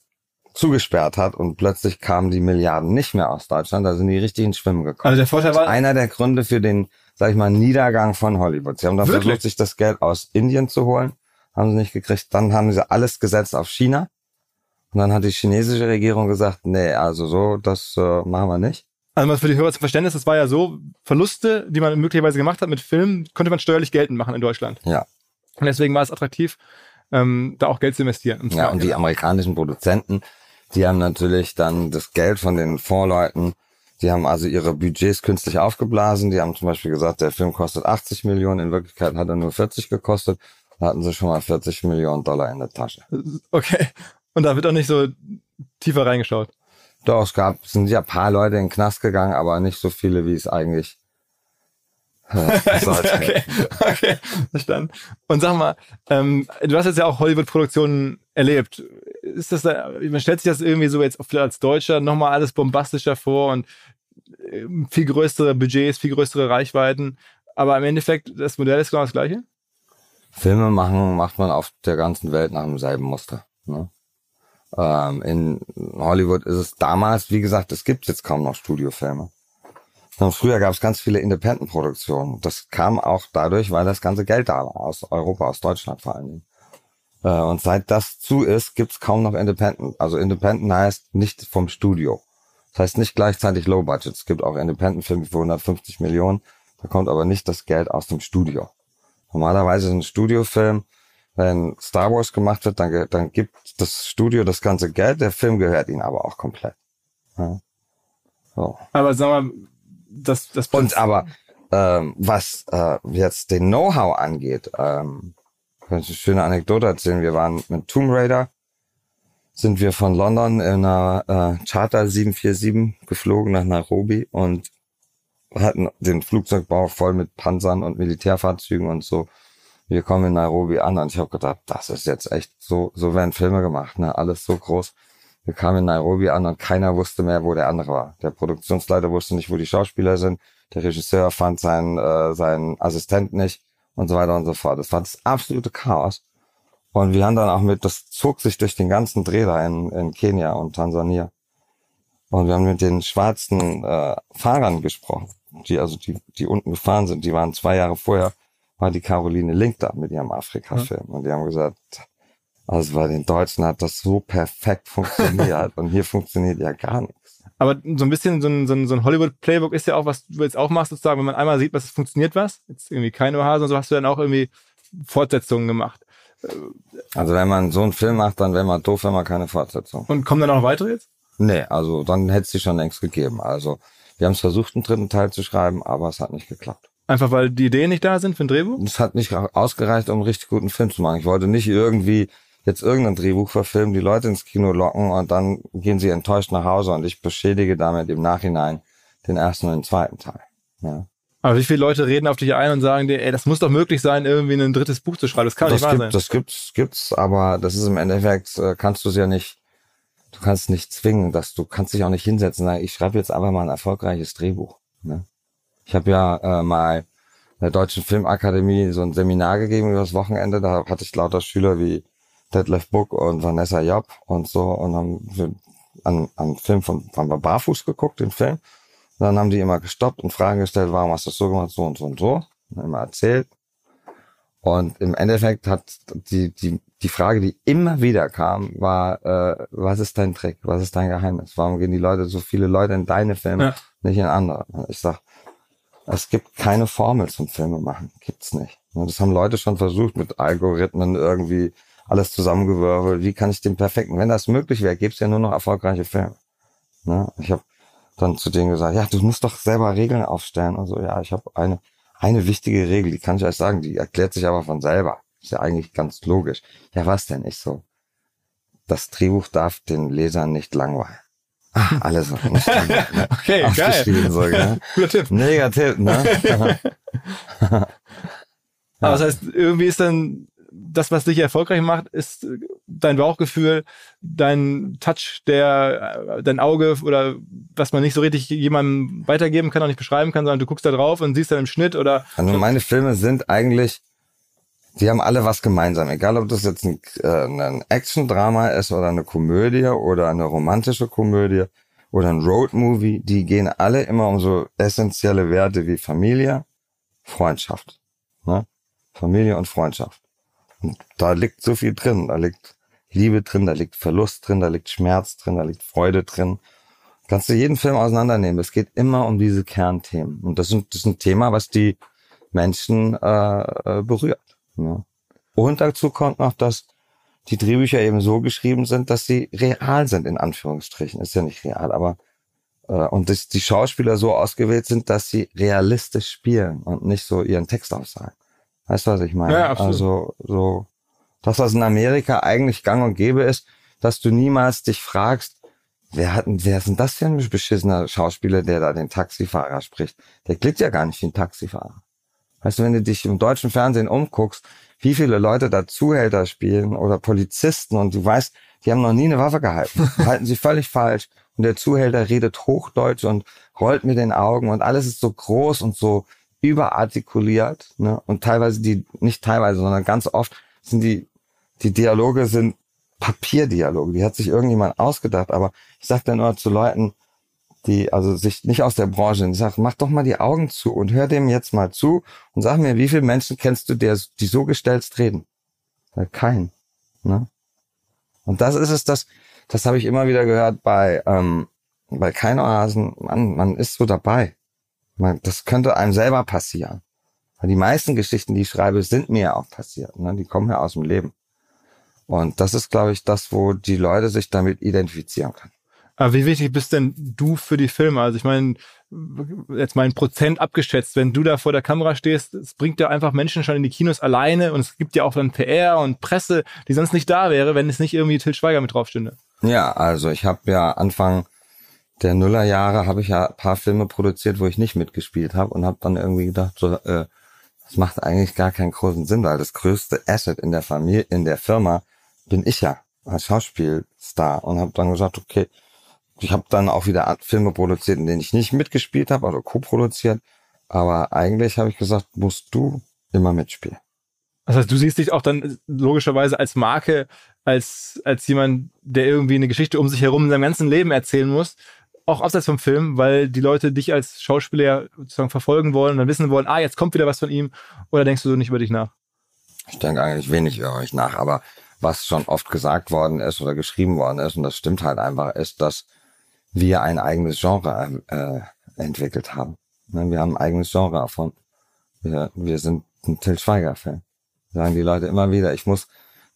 zugesperrt hat und plötzlich kamen die Milliarden nicht mehr aus Deutschland, da sind die richtig ins Schwimmen gekommen. also der Vorteil war, Einer der Gründe für den, sag ich mal, Niedergang von Hollywood. Sie haben dann Wirklich? versucht, sich das Geld aus Indien zu holen, haben sie nicht gekriegt. Dann haben sie alles gesetzt auf China. Und dann hat die chinesische Regierung gesagt, nee, also so, das äh, machen wir nicht. also mal für die Hörer zum Verständnis, das war ja so, Verluste, die man möglicherweise gemacht hat mit Filmen, konnte man steuerlich geltend machen in Deutschland. Ja. Und deswegen war es attraktiv, ähm, da auch Geld zu investieren. Ja, und die amerikanischen Produzenten, die haben natürlich dann das Geld von den Vorleuten, die haben also ihre Budgets künstlich aufgeblasen. Die haben zum Beispiel gesagt, der Film kostet 80 Millionen, in Wirklichkeit hat er nur 40 gekostet. Da hatten sie schon mal 40 Millionen Dollar in der Tasche. Okay. Und da wird auch nicht so tiefer reingeschaut. Doch, es gab, es sind ja ein paar Leute in den Knast gegangen, aber nicht so viele, wie es eigentlich äh, [LAUGHS] sollte. okay, okay, verstanden. Und sag mal, ähm, du hast jetzt ja auch Hollywood-Produktionen erlebt. Ist das da, man stellt sich das irgendwie so jetzt vielleicht als Deutscher nochmal alles bombastischer vor und ähm, viel größere Budgets, viel größere Reichweiten. Aber im Endeffekt, das Modell ist genau das gleiche? Filme machen macht man auf der ganzen Welt nach demselben Muster. Ne? Ähm, in Hollywood ist es damals, wie gesagt, es gibt jetzt kaum noch Studiofilme. Und früher gab es ganz viele Independent-Produktionen. Das kam auch dadurch, weil das ganze Geld da war, aus Europa, aus Deutschland vor allen Dingen. Äh, und seit das zu ist, gibt's kaum noch Independent. Also Independent heißt nicht vom Studio. Das heißt nicht gleichzeitig Low Budget. Es gibt auch Independent-Filme für 150 Millionen. Da kommt aber nicht das Geld aus dem Studio. Normalerweise ist ein Studiofilm, wenn Star Wars gemacht wird, dann, dann gibt das Studio das ganze Geld, der Film gehört ihnen aber auch komplett. Ja. So. Aber sag mal, das, das Und aber ähm, was äh, jetzt den Know-how angeht, ähm, kann ich eine schöne Anekdote erzählen. Wir waren mit Tomb Raider, sind wir von London in einer äh, Charter 747 geflogen nach Nairobi und hatten den Flugzeugbau voll mit Panzern und Militärfahrzeugen und so. Wir kommen in Nairobi an und ich habe gedacht, das ist jetzt echt so, so werden Filme gemacht, ne? Alles so groß. Wir kamen in Nairobi an und keiner wusste mehr, wo der andere war. Der Produktionsleiter wusste nicht, wo die Schauspieler sind. Der Regisseur fand seinen, äh, seinen Assistent nicht und so weiter und so fort. Das war das absolute Chaos. Und wir haben dann auch mit, das zog sich durch den ganzen Dreh da in, in Kenia und Tansania. Und wir haben mit den schwarzen äh, Fahrern gesprochen, die also die, die unten gefahren sind. Die waren zwei Jahre vorher, war die Caroline Link da mit ihrem Afrika-Film. Und die haben gesagt, also bei den Deutschen hat das so perfekt funktioniert [LAUGHS] und hier funktioniert ja gar nichts. Aber so ein bisschen so ein, so ein, so ein Hollywood-Playbook ist ja auch, was du jetzt auch machst, sozusagen, wenn man einmal sieht, was es funktioniert was, jetzt irgendwie keine Oase und so, hast du dann auch irgendwie Fortsetzungen gemacht. Also wenn man so einen Film macht, dann wäre man doof, wenn man keine Fortsetzung. Und kommen dann auch weitere jetzt? Nee, also dann hätte es die schon längst gegeben. Also wir haben es versucht, einen dritten Teil zu schreiben, aber es hat nicht geklappt. Einfach weil die Ideen nicht da sind für ein Drehbuch? Es hat nicht ausgereicht, um einen richtig guten Film zu machen. Ich wollte nicht irgendwie jetzt irgendein Drehbuch verfilmen, die Leute ins Kino locken und dann gehen sie enttäuscht nach Hause und ich beschädige damit im Nachhinein den ersten und den zweiten Teil. Ja. Aber wie viele Leute reden auf dich ein und sagen dir, ey, das muss doch möglich sein, irgendwie ein drittes Buch zu schreiben. Das kann Das, nicht wahr gibt, sein. das gibt's, gibt's, aber das ist im Endeffekt, äh, kannst du es ja nicht, du kannst nicht zwingen, dass du kannst dich auch nicht hinsetzen sagen, ich schreibe jetzt einfach mal ein erfolgreiches Drehbuch. Ne? Ich habe ja äh, mal der Deutschen Filmakademie so ein Seminar gegeben über das Wochenende, da hatte ich lauter Schüler wie Detlef Buck und Vanessa Jopp und so und haben wir an, an Film von, haben wir Barfuß geguckt, den Film. Und dann haben die immer gestoppt und Fragen gestellt, warum hast du das so gemacht, so und so und so. Und dann immer erzählt. Und im Endeffekt hat die, die, die Frage, die immer wieder kam, war, äh, was ist dein Trick? Was ist dein Geheimnis? Warum gehen die Leute, so viele Leute in deine Filme, Ja. nicht in andere? Und ich sag, es gibt keine Formel zum Filme machen. Gibt's nicht. Und das haben Leute schon versucht mit Algorithmen irgendwie alles zusammengewürfelt. Wie kann ich den perfekten, wenn das möglich wäre, gäbe es ja nur noch erfolgreiche Filme. Ne? Ich habe dann zu denen gesagt, ja, du musst doch selber Regeln aufstellen. Und so, ja, ich habe eine, eine wichtige Regel, die kann ich euch sagen, die erklärt sich aber von selber. Ist ja eigentlich ganz logisch. Ja, was denn? Ich so, das Drehbuch darf den Lesern nicht langweilen. Ah, alles nicht. [LAUGHS] Okay, [LAUGHS] geil. Sogar. [LAUGHS] Guter Tipp. Mega Tipp, ne? Aber das heißt, irgendwie ist dann das, was dich erfolgreich macht, ist dein Bauchgefühl, dein Touch, der, äh, dein Auge oder was man nicht so richtig jemandem weitergeben kann, auch nicht beschreiben kann, sondern du guckst da drauf und siehst dann im Schnitt oder. Also meine Filme sind eigentlich, die haben alle was gemeinsam. Egal, ob das jetzt ein, äh, ein Action-Drama ist oder eine Komödie oder eine romantische Komödie oder ein Road-Movie, die gehen alle immer um so essentielle Werte wie Familie, Freundschaft. Ne? Familie und Freundschaft. Und da liegt so viel drin. Da liegt Liebe drin, da liegt Verlust drin, da liegt Schmerz drin, da liegt Freude drin. Kannst du jeden Film auseinandernehmen. Es geht immer um diese Kernthemen. Und das ist, das ist ein Thema, was die Menschen äh, äh, berührt. Ne? Und dazu kommt noch, dass die Drehbücher eben so geschrieben sind, dass sie real sind, in Anführungsstrichen. Ist ja nicht real, aber äh, und dass die Schauspieler so ausgewählt sind, dass sie realistisch spielen und nicht so ihren Text aufsagen. Weißt du, was ich meine? Ja, absolut. Also so das, was in Amerika eigentlich gang und gäbe ist, dass du niemals dich fragst, wer hat, wer ist denn das für ein beschissener Schauspieler, der da den Taxifahrer spricht? Der klingt ja gar nicht wie ein Taxifahrer. Weißt du, wenn du dich im deutschen Fernsehen umguckst, wie viele Leute da Zuhälter spielen oder Polizisten und du weißt, die haben noch nie eine Waffe gehalten, [LAUGHS] halten sie völlig falsch und der Zuhälter redet Hochdeutsch und rollt mit den Augen und alles ist so groß und so überartikuliert ne? und teilweise die, nicht teilweise, sondern ganz oft sind die, die Dialoge sind Papierdialoge, die hat sich irgendjemand ausgedacht, aber ich sag dann nur zu Leuten, die also sich nicht aus der Branche ich sag, mach doch mal die Augen zu und hör dem jetzt mal zu und sag mir, wie viele Menschen kennst du, der, die so gestelzt reden? Sag, Kein. Ne? Und das ist es, das, das habe ich immer wieder gehört bei, ähm, bei Keinoasen, man, man ist so dabei. Man, das könnte einem selber passieren. Weil die meisten Geschichten, die ich schreibe, sind mir ja auch passiert. Ne? Die kommen ja aus dem Leben. Und das ist, glaube ich, das, wo die Leute sich damit identifizieren können. Aber wie wichtig bist denn du für die Filme? Also ich meine, jetzt mal ein Prozent abgeschätzt, wenn du da vor der Kamera stehst, es bringt ja einfach Menschen schon in die Kinos alleine und es gibt ja auch dann PR und Presse, die sonst nicht da wäre, wenn es nicht irgendwie Till Schweiger mit drauf stünde. Ja, also ich habe ja Anfang der Nullerjahre habe ich ja ein paar Filme produziert, wo ich nicht mitgespielt habe und habe dann irgendwie gedacht, so, äh, das macht eigentlich gar keinen großen Sinn, weil das größte Asset in der Familie, in der Firma bin ich ja als Schauspielstar und habe dann gesagt, okay, ich habe dann auch wieder Filme produziert, in denen ich nicht mitgespielt habe, also co-produziert, aber eigentlich habe ich gesagt, musst du immer mitspielen. Das heißt, du siehst dich auch dann logischerweise als Marke, als, als jemand, der irgendwie eine Geschichte um sich herum in seinem ganzen Leben erzählen muss auch abseits vom Film, weil die Leute dich als Schauspieler sozusagen verfolgen wollen und dann wissen wollen, ah, jetzt kommt wieder was von ihm, oder denkst du so nicht über dich nach? Ich denke eigentlich wenig über euch nach, aber was schon oft gesagt worden ist oder geschrieben worden ist, und das stimmt halt einfach, ist, dass wir ein eigenes Genre äh, entwickelt haben. Ne, wir haben ein eigenes Genre erfunden. Wir, wir sind ein Till Schweiger-Fan. Sagen die Leute immer wieder, ich muss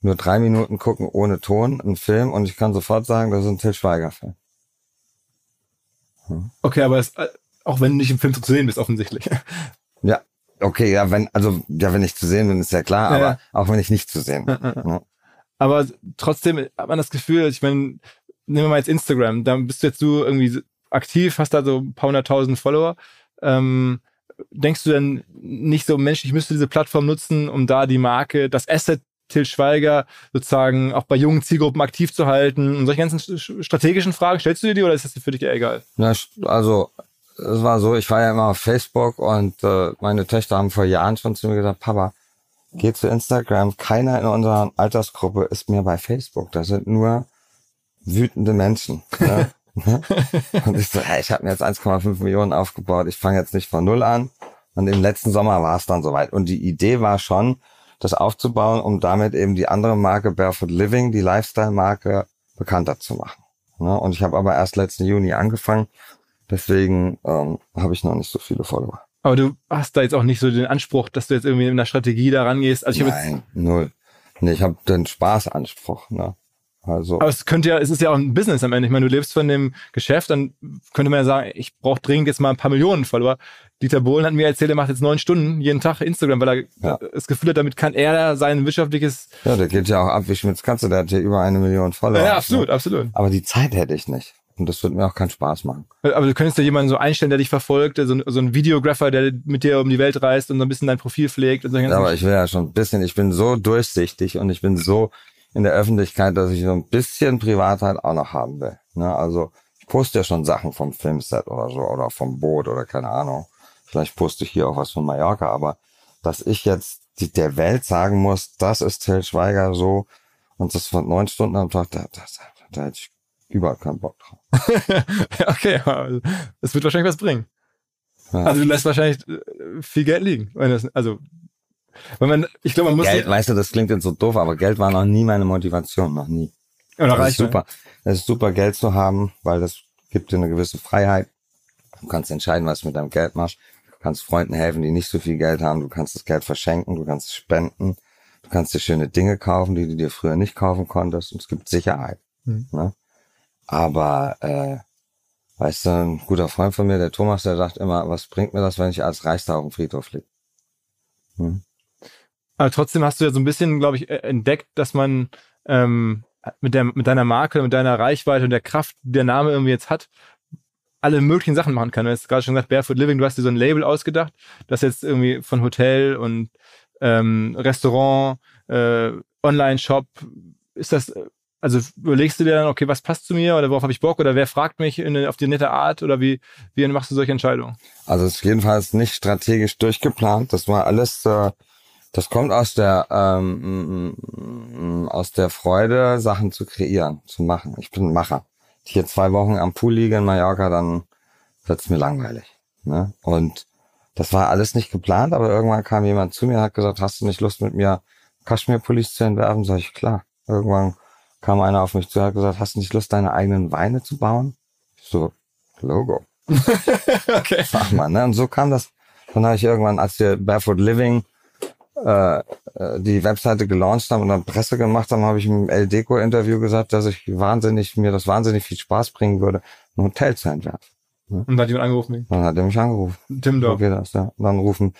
nur drei Minuten gucken ohne Ton, einen Film, und ich kann sofort sagen, das ist ein Till Schweiger-Fan. Okay, aber es, äh, auch wenn du nicht im Film zu sehen bist, offensichtlich. [LAUGHS] Ja, okay, ja, wenn, also, ja, wenn ich zu sehen bin, ist ja klar, Ja, aber ja. auch wenn ich nicht zu sehen bin. ne? Aber trotzdem hat man das Gefühl, ich meine, nehmen wir mal jetzt Instagram, da bist du jetzt du irgendwie aktiv, hast da so ein paar hunderttausend Follower. Ähm, denkst du denn nicht so, Mensch, ich müsste diese Plattform nutzen, um da die Marke, das Asset Till Schweiger sozusagen auch bei jungen Zielgruppen aktiv zu halten und solche ganzen st- strategischen Fragen, stellst du dir die oder ist das für dich eher egal? Na, also, es war so, ich war ja immer auf Facebook und äh, meine Töchter haben vor Jahren schon zu mir gesagt, Papa, geh zu Instagram. Keiner in unserer Altersgruppe ist mehr bei Facebook. Da sind nur wütende Menschen. Ne? [LAUGHS] [LAUGHS] und ich so, hey, ich habe mir jetzt 1,5 Millionen aufgebaut. Ich fange jetzt nicht von null an. Und im letzten Sommer war es dann soweit. Und die Idee war schon, das aufzubauen, um damit eben die andere Marke Barefoot Living, die Lifestyle-Marke, bekannter zu machen. Ne? Und ich habe aber erst letzten Juni angefangen. Deswegen ähm, habe ich noch nicht so viele Follower. Aber du hast da jetzt auch nicht so den Anspruch, dass du jetzt irgendwie in einer Strategie da rangehst. Also ich Nein, null. Nee, ich habe den Spaßanspruch. Ne? Also aber es könnte ja, es ist ja auch ein Business am Ende. Ich meine, du lebst von dem Geschäft, dann könnte man ja sagen, ich brauche dringend jetzt mal ein paar Millionen Follower. Dieter Bohlen hat mir erzählt, er macht jetzt neun Stunden jeden Tag Instagram, weil er Ja. das Gefühl hat, damit kann er sein wirtschaftliches. ja, der geht ja auch ab wie Schmitz Katze, der hat ja über eine Million Follower. Ja, absolut, Ne? absolut. Aber die Zeit hätte ich nicht. Und das wird mir auch keinen Spaß machen. Aber du könntest ja jemanden so einstellen, der dich verfolgt, so ein, so ein Videographer, der mit dir um die Welt reist und so ein bisschen dein Profil pflegt. Und so ja, aber ich will ja schon ein bisschen, ich bin so durchsichtig und ich bin so in der Öffentlichkeit, dass ich so ein bisschen Privatheit auch noch haben will. Ne? Also ich poste ja schon Sachen vom Filmset oder so oder vom Boot oder keine Ahnung. Vielleicht poste ich hier auch was von Mallorca, aber dass ich jetzt die, der Welt sagen muss, das ist Till Schweiger so und das von neun Stunden am Tag, da, da, da, da hätte ich überhaupt keinen Bock drauf. [LAUGHS] okay, es wird wahrscheinlich was bringen. Ja. Also du lässt wahrscheinlich äh, viel Geld liegen. Also wenn man, ich glaube, man muss. Geld, weißt du, das klingt jetzt so doof, aber Geld war noch nie meine Motivation, noch nie. Oder das ist super. Es ist super, Geld zu haben, weil das gibt dir eine gewisse Freiheit. Du kannst entscheiden, was du mit deinem Geld machst. Du kannst Freunden helfen, die nicht so viel Geld haben. Du kannst das Geld verschenken. Du kannst es spenden. Du kannst dir schöne Dinge kaufen, die du dir früher nicht kaufen konntest. Und es gibt Sicherheit. Mhm. Ne? Aber, äh, weißt du, ein guter Freund von mir, der Thomas, der sagt immer, was bringt mir das, wenn ich als Reichster auf dem Friedhof liege? Hm? Aber trotzdem hast du ja so ein bisschen, glaube ich, e-, entdeckt, dass man ähm, mit, der, mit deiner Marke, mit deiner Reichweite und der Kraft, die der Name irgendwie jetzt hat, alle möglichen Sachen machen kann. Du hast gerade schon gesagt, Barefoot Living, du hast dir so ein Label ausgedacht, das jetzt irgendwie von Hotel und ähm, Restaurant, äh, Online-Shop, ist das, also überlegst du dir dann, okay, was passt zu mir oder worauf habe ich Bock oder wer fragt mich in, auf die nette Art oder wie, wie machst du solche Entscheidungen? Also es ist jedenfalls nicht strategisch durchgeplant. Das war alles äh, das kommt aus der ähm, mm, aus der Freude, Sachen zu kreieren, zu machen. Ich bin ein Macher. Ich hier zwei Wochen am Pool liege in Mallorca, dann wird's mir langweilig. Ne? Und das war alles nicht geplant, aber irgendwann kam jemand zu mir und hat gesagt, hast du nicht Lust mit mir Kaschmir-Pullis zu entwerfen? Sag ich, klar. Irgendwann kam einer auf mich zu und hat gesagt, hast du nicht Lust, deine eigenen Weine zu bauen? Ich so, Logo. [LAUGHS] okay. Sag mal, ne? Und so kam das. Dann habe ich irgendwann, als wir Barefoot Living die Webseite gelauncht haben und dann Presse gemacht haben, habe ich im El Deco Interview gesagt, dass ich wahnsinnig, mir das wahnsinnig viel Spaß bringen würde, ein Hotel zu entwerfen. Und dann hat jemand angerufen? Dann hat er mich angerufen. Tim. So geht das, ja. Und dann rufen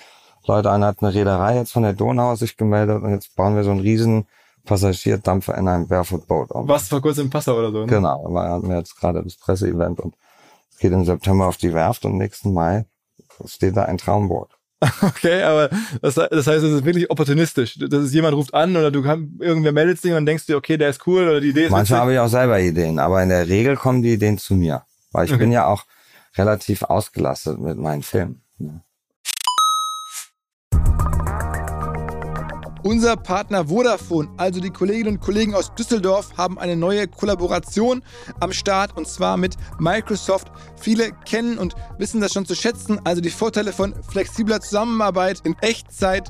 Leute an, hat eine Reederei jetzt von der Donau sich gemeldet und jetzt bauen wir so einen riesen Passagierdampfer in einem Barefoot Boat. Was vor kurzem im Passau oder so, ne? Genau, weil hatten wir jetzt gerade das Presseevent und es geht im September auf die Werft und nächsten Mai steht da ein Traumboot. [LAUGHS] Okay, aber das, das heißt, es ist wirklich opportunistisch. Das ist jemand ruft an oder du kann, irgendwer meldet sich und denkst dir, okay, der ist cool oder die Idee ist. Manchmal habe ich auch selber Ideen, aber in der Regel kommen die Ideen zu mir. Weil ich okay. bin ja auch relativ ausgelastet mit meinen Filmen. Unser Partner Vodafone, also die Kolleginnen und Kollegen aus Düsseldorf, haben eine neue Kollaboration am Start und zwar mit Microsoft. Viele kennen und wissen das schon zu schätzen, also die Vorteile von flexibler Zusammenarbeit in Echtzeit,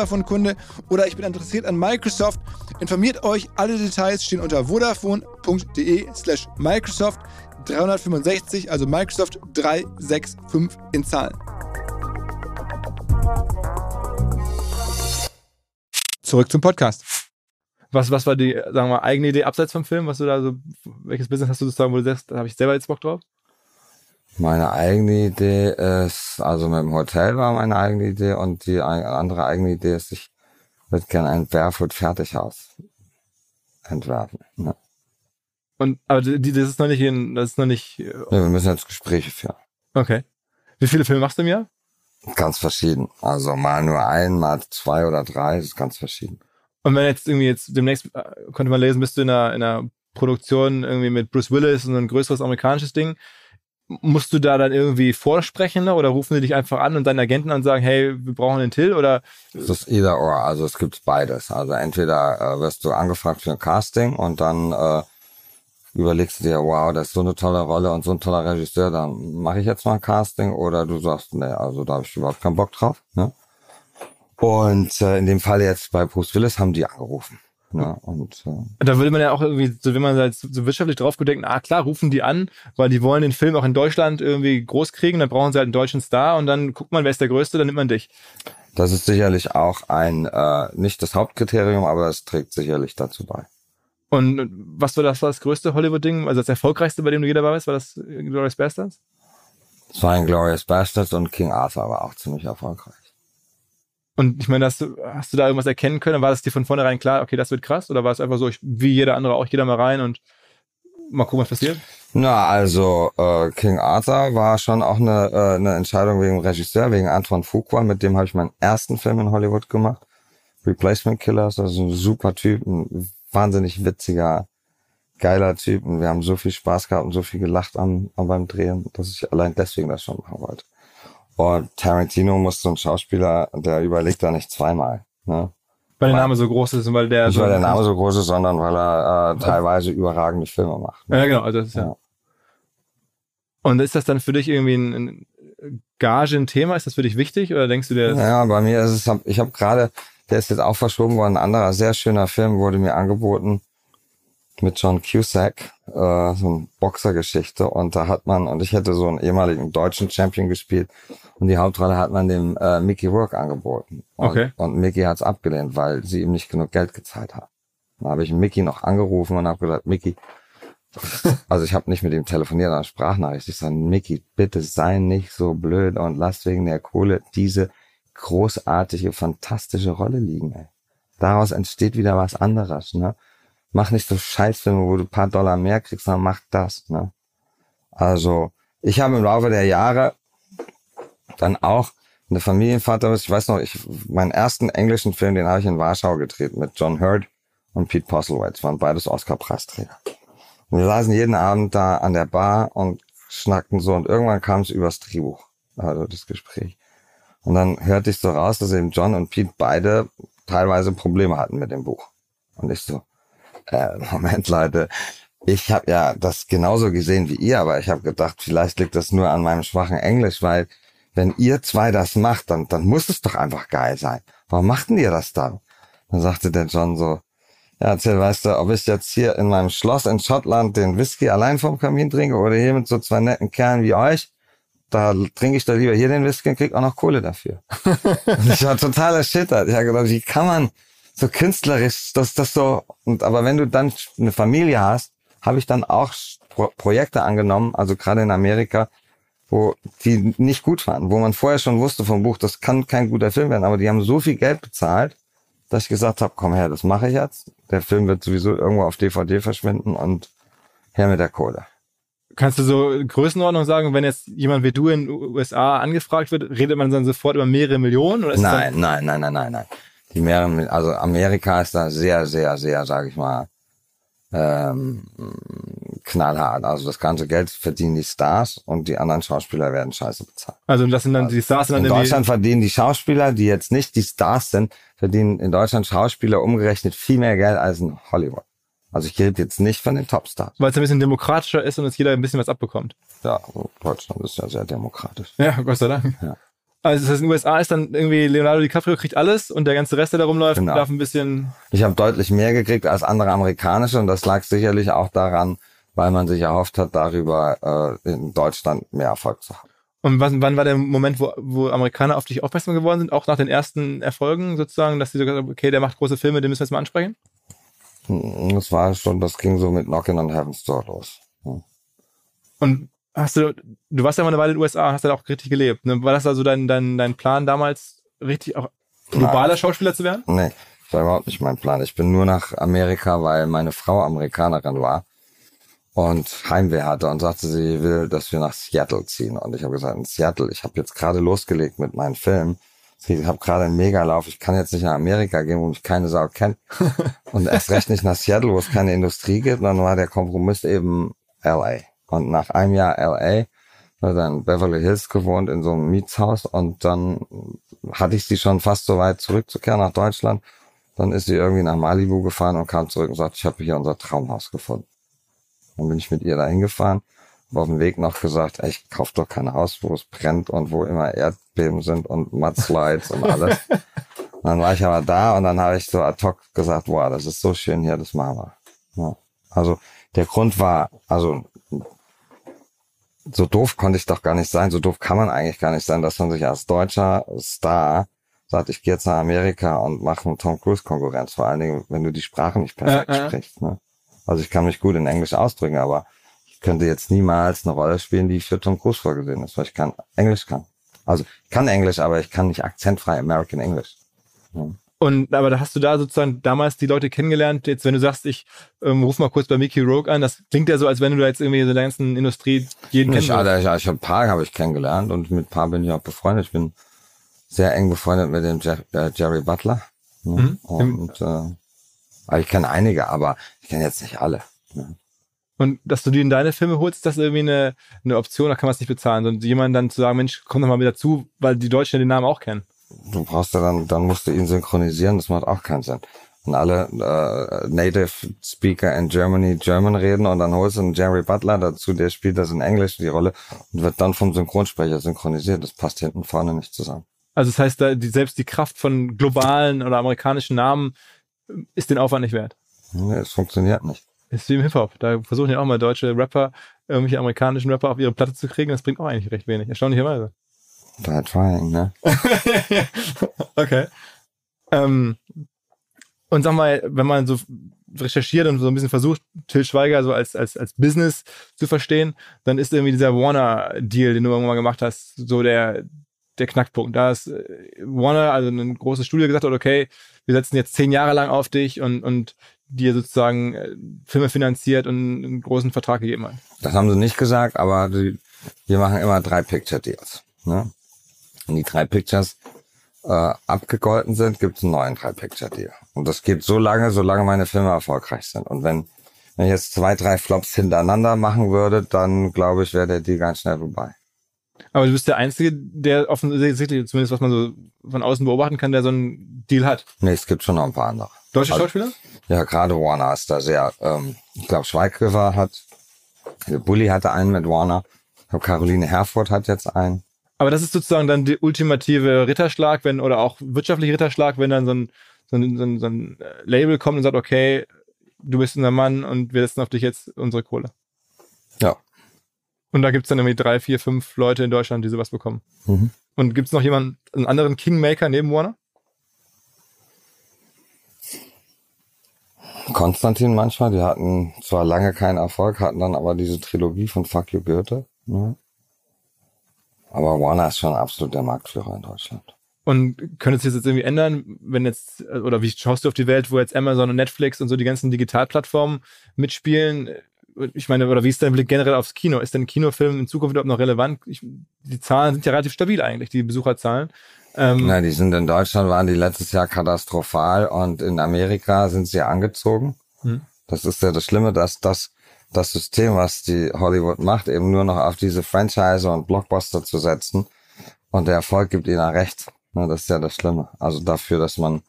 Vodafone-Kunde oder ich bin interessiert an Microsoft, informiert euch. Alle Details stehen unter vodafone.de slash Microsoft 365, also Microsoft 365 in Zahlen. Zurück zum Podcast. Was, was war die, sagen wir mal, eigene Idee abseits vom Film? Was du da so, welches Business hast du sozusagen, wo du sagst, da habe ich selber jetzt Bock drauf? Meine eigene Idee ist, also mit dem Hotel war meine eigene Idee und die andere eigene Idee ist, ich würde gerne ein Barefoot Fertighaus entwerfen. Ne? Und aber das ist noch nicht in, das ist noch nicht. Ja, wir müssen jetzt Gespräche führen. Okay. Wie viele Filme machst du im Jahr? Ganz verschieden. Also mal nur ein, mal zwei oder drei, das ist ganz verschieden. Und wenn jetzt irgendwie jetzt demnächst äh, konnte man lesen, bist du in einer, in einer Produktion irgendwie mit Bruce Willis und ein größeres amerikanisches Ding musst du da dann irgendwie vorsprechen oder rufen die dich einfach an und deinen Agenten und sagen, hey, wir brauchen den Till oder? Das ist either or, also es gibt beides. Also entweder äh, wirst du angefragt für ein Casting und dann äh, überlegst du dir, wow, das ist so eine tolle Rolle und so ein toller Regisseur, dann mache ich jetzt mal ein Casting oder du sagst, nee, also da habe ich überhaupt keinen Bock drauf. Ne? Und äh, in dem Fall jetzt bei Bruce Willis haben die angerufen. Ne? Und äh, Da würde man ja auch irgendwie, so wenn man halt so wirtschaftlich drauf gedenkt, ah klar, rufen die an, weil die wollen den Film auch in Deutschland irgendwie groß kriegen, dann brauchen sie halt einen deutschen Star und dann guckt man, wer ist der Größte, dann nimmt man dich. das ist sicherlich auch ein, äh, nicht das Hauptkriterium, aber es trägt sicherlich dazu bei. Und was war das, war das größte Hollywood-Ding, also das erfolgreichste, bei dem du jeder war, war das Glorious Bastards? Es war ein Glorious Bastards und King Arthur war auch ziemlich erfolgreich. Und ich meine, hast du, hast du da irgendwas erkennen können? War das dir von vornherein klar, okay, das wird krass? Oder war es einfach so, ich, wie jeder andere auch, jeder mal rein und mal gucken, was passiert? Na, also äh, King Arthur war schon auch eine, äh, eine Entscheidung wegen Regisseur, wegen Antoine Fuqua, mit dem habe ich meinen ersten Film in Hollywood gemacht. Replacement Killers, ist ein super Typ, ein wahnsinnig witziger, geiler Typ. Und wir haben so viel Spaß gehabt und so viel gelacht am, am beim Drehen, dass ich allein deswegen das schon machen wollte. Und Tarantino musste ein Schauspieler, der überlegt da nicht zweimal. Ne? Weil der Name so groß ist und weil der Nicht so. weil der Name so groß ist, sondern weil er äh, teilweise überragende Filme macht. Ne? Ja, genau, also das ist ja. Ja. Und ist das dann für dich irgendwie ein, ein Gage ein Thema? Ist das für dich wichtig oder denkst du dir, Ja, bei mir ist es, ich habe gerade, der ist jetzt auch verschoben worden, ein anderer sehr schöner Film wurde mir angeboten mit John Cusack, äh, so eine Boxergeschichte und da hat man, und ich hätte so einen ehemaligen deutschen Champion gespielt und die Hauptrolle hat man dem äh, Mickey Rourke angeboten. Und, Okay. Und Mickey hat's abgelehnt, weil sie ihm nicht genug Geld gezahlt hat. Dann habe ich Mickey noch angerufen und habe gesagt, Mickey, also ich habe nicht mit ihm telefoniert, sondern Sprachnachricht. Ich sage, Mickey, bitte sei nicht so blöd und lass wegen der Kohle diese großartige, fantastische Rolle liegen. Ey. Daraus entsteht wieder was anderes. Ne? Mach nicht so Scheißfilme, wo du ein paar Dollar mehr kriegst, sondern mach das. Ne? Also ich habe im Laufe der Jahre dann auch eine Familienvater, ich weiß noch, ich meinen ersten englischen Film, den habe ich in Warschau gedreht mit John Hurt und Pete Postlewitz, waren beides Oscar-Preisträger. Und wir saßen jeden Abend da an der Bar und schnackten so und irgendwann kam es übers Drehbuch, also das Gespräch. Und dann hörte ich so raus, dass eben John und Pete beide teilweise Probleme hatten mit dem Buch. Und ich so, äh, [LAUGHS] Moment Leute, ich habe ja das genauso gesehen wie ihr, aber ich habe gedacht, vielleicht liegt das nur an meinem schwachen Englisch, weil wenn ihr zwei das macht, dann, dann muss es doch einfach geil sein. Warum machten ihr das dann? Dann sagte der John so, ja, erzähl, weißt du, ob ich jetzt hier in meinem Schloss in Schottland den Whisky allein vom Kamin trinke oder hier mit so zwei netten Kerlen wie euch, da trinke ich doch lieber hier den Whisky und krieg auch noch Kohle dafür. [LAUGHS] und ich war total erschüttert. Ich habe gedacht, wie kann man so künstlerisch, das, das so, und aber wenn du dann eine Familie hast, habe ich dann auch Pro Projekte angenommen, also gerade in Amerika, wo die nicht gut fanden, wo man vorher schon wusste vom Buch, das kann kein guter Film werden, aber die haben so viel Geld bezahlt, dass ich gesagt habe, komm her, das mache ich jetzt. Der Film wird sowieso irgendwo auf DVD verschwinden und her mit der Kohle. kannst du so Größenordnung sagen, wenn jetzt jemand wie du in den USA angefragt wird, redet man dann sofort über mehrere Millionen? Nein, nein, nein, nein, nein, nein. Die mehreren, also Amerika ist da sehr, sehr, sehr, sage ich mal, ähm, knallhart. Also das ganze Geld verdienen die Stars und die anderen Schauspieler werden scheiße bezahlt. Also das sind dann die Stars sind dann In. Deutschland verdienen die Schauspieler, die jetzt nicht die Stars sind, verdienen in Deutschland Schauspieler umgerechnet viel mehr Geld als in Hollywood. Also ich rede jetzt nicht von den Topstars. Weil es ein bisschen demokratischer ist und jetzt jeder ein bisschen was abbekommt. Ja, Deutschland ist ja sehr demokratisch. Ja, Gott sei Dank. Ja. Also das heißt, in den USA ist dann irgendwie Leonardo DiCaprio kriegt alles und der ganze Rest, der da rumläuft, Genau. darf ein bisschen. Ich habe deutlich mehr gekriegt als andere amerikanische und das lag sicherlich auch daran, weil man sich erhofft hat, darüber äh, in Deutschland mehr Erfolg zu haben. Und wann, wann war der Moment, wo, wo Amerikaner auf dich aufmerksam geworden sind, auch nach den ersten Erfolgen sozusagen, dass sie so gesagt haben, okay, der macht große Filme, den müssen wir jetzt mal ansprechen? Mm, Das war schon, das ging so mit Knockin' on Heaven's Door los. Ja. Und hast du, du warst ja mal eine Weile in den USA, hast ja auch richtig gelebt. Ne? War das also dein, dein, dein Plan damals, richtig auch globaler Schauspieler zu werden? Nee, das war überhaupt nicht mein Plan. Ich bin nur nach Amerika, weil meine Frau Amerikanerin war und Heimweh hatte und sagte, sie will, dass wir nach Seattle ziehen. Und ich habe gesagt, in Seattle, ich habe jetzt gerade losgelegt mit meinem Film. Ich habe gerade einen Megalauf, ich kann jetzt nicht nach Amerika gehen, wo mich keine Sau kennt. [LAUGHS] Und erst recht nicht nach Seattle, wo es keine Industrie gibt. Und dann war der Kompromiss eben LA. Und nach einem Jahr LA er in Beverly Hills gewohnt, in so einem Mietshaus. Und dann hatte ich sie schon fast so weit zurückzukehren nach Deutschland. Dann ist sie irgendwie nach Malibu gefahren und kam zurück und sagte, ich habe hier unser Traumhaus gefunden. Dann bin ich mit ihr dahin gefahren, habe auf dem Weg noch gesagt, ey, ich kauf doch kein Haus, wo es brennt und wo immer Erdbeben sind und Mudslides und alles. [LAUGHS] dann war ich aber da und dann habe ich so ad hoc gesagt, boah, das ist so schön hier, das machen wir. Ja. Also der Grund war, also so doof konnte ich doch gar nicht sein, so doof kann man eigentlich gar nicht sein, dass man sich als deutscher Star sagt, ich gehe jetzt nach Amerika und mache einen Tom Cruise Konkurrenz, vor allen Dingen, wenn du die Sprache nicht perfekt Äh, äh. sprichst. Ne? Also ich kann mich gut in Englisch ausdrücken, aber ich könnte jetzt niemals eine Rolle spielen, die für Tom Cruise vorgesehen ist, weil ich kann Englisch kann. Also ich kann Englisch, aber ich kann nicht akzentfrei American English. Und aber da hast du da sozusagen damals die Leute kennengelernt. Jetzt, wenn du sagst, ich ähm, ruf mal kurz bei Mickey Rogue an, das klingt ja so, als wenn du da jetzt irgendwie so der ganzen Industrie jeden Nicht kennst. alle, ich, ich ein paar habe ich kennengelernt und mit ein paar bin ich auch befreundet. Ich bin sehr eng befreundet mit dem Jer äh, Jerry Butler. Ne? Mhm. Und äh, aber ich kenne einige, aber ich kenne jetzt nicht alle. Ne? Und dass du die in deine Filme holst, ist das irgendwie eine, eine Option, da kann man es nicht bezahlen. Und jemand dann zu sagen, Mensch, komm doch mal wieder zu, weil die Deutschen den Namen auch kennen. Du brauchst ja dann, dann musst du ihn synchronisieren, das macht auch keinen Sinn. Und alle äh, Native Speaker in Germany German reden und dann holst du einen Jerry Butler dazu, der spielt das in Englisch, die Rolle, und wird dann vom Synchronsprecher synchronisiert. Das passt hinten vorne nicht zusammen. Also das heißt, da die, selbst die Kraft von globalen oder amerikanischen Namen ist den Aufwand nicht wert. Nee, es funktioniert nicht. Ist wie im Hip-Hop. Da versuchen ja auch mal deutsche Rapper, irgendwelche amerikanischen Rapper auf ihre Platte zu kriegen. Das bringt auch eigentlich recht wenig, erstaunlicherweise. Try trying, ne? [LAUGHS] okay. Ähm, und sag mal, wenn man so recherchiert und so ein bisschen versucht, Till Schweiger so als, als, als Business zu verstehen, dann ist irgendwie dieser Warner-Deal, den du irgendwann mal gemacht hast, so der, der Knackpunkt. Da ist äh, Warner, also ein großes Studio, gesagt hat, okay, wir setzen jetzt zehn Jahre lang auf dich und, und dir sozusagen äh, Filme finanziert und einen großen Vertrag gegeben hat. Das haben sie nicht gesagt, aber die, wir machen immer drei Picture Deals. Ne? Und die drei Pictures äh, abgegolten sind, gibt es einen neuen drei Picture Deal. Und das geht so lange, solange meine Filme erfolgreich sind. Und wenn, wenn ich jetzt zwei, drei Flops hintereinander machen würde, dann glaube ich, wäre der Deal ganz schnell vorbei. Aber du bist der Einzige, der offensichtlich, zumindest was man so von außen beobachten kann, der so einen Deal hat. Nee, es gibt schon noch ein paar andere. Deutsche Also- Schauspieler? Ja, gerade Warner ist da sehr, ähm, ich glaube, Schweighöfer hat, Bully hatte einen mit Warner. Ich glaube, Caroline Herford hat jetzt einen. Aber das ist sozusagen dann der ultimative Ritterschlag, wenn, oder auch wirtschaftliche Ritterschlag, wenn dann so ein, so ein, so ein, so ein äh, Label kommt und sagt, okay, du bist unser Mann und wir setzen auf dich jetzt unsere Kohle. Ja. Und da gibt's dann irgendwie drei, vier, fünf Leute in Deutschland, die sowas bekommen. Mhm. Und gibt's noch jemanden, einen anderen Kingmaker neben Warner? Konstantin manchmal, die hatten zwar lange keinen Erfolg, hatten dann aber diese Trilogie von Fuck You Goethe. Ne? Aber Warner ist schon absolut der Marktführer in Deutschland. Und könnte es jetzt irgendwie ändern, wenn jetzt, oder wie schaust du auf die Welt, wo jetzt Amazon und Netflix und so die ganzen Digitalplattformen mitspielen? Ich meine, oder wie ist dein Blick generell aufs Kino? Ist denn Kinofilm in Zukunft überhaupt noch relevant? Ich, die Zahlen sind ja relativ stabil eigentlich, die Besucherzahlen. Ähm, Na, die sind in Deutschland, waren die letztes Jahr katastrophal und in Amerika sind sie angezogen. Hm. Das ist ja das Schlimme, dass das, das System, was die Hollywood macht, eben nur noch auf diese Franchise und Blockbuster zu setzen. Und der Erfolg gibt ihnen recht. Das ist ja das Schlimme. Also dafür, dass man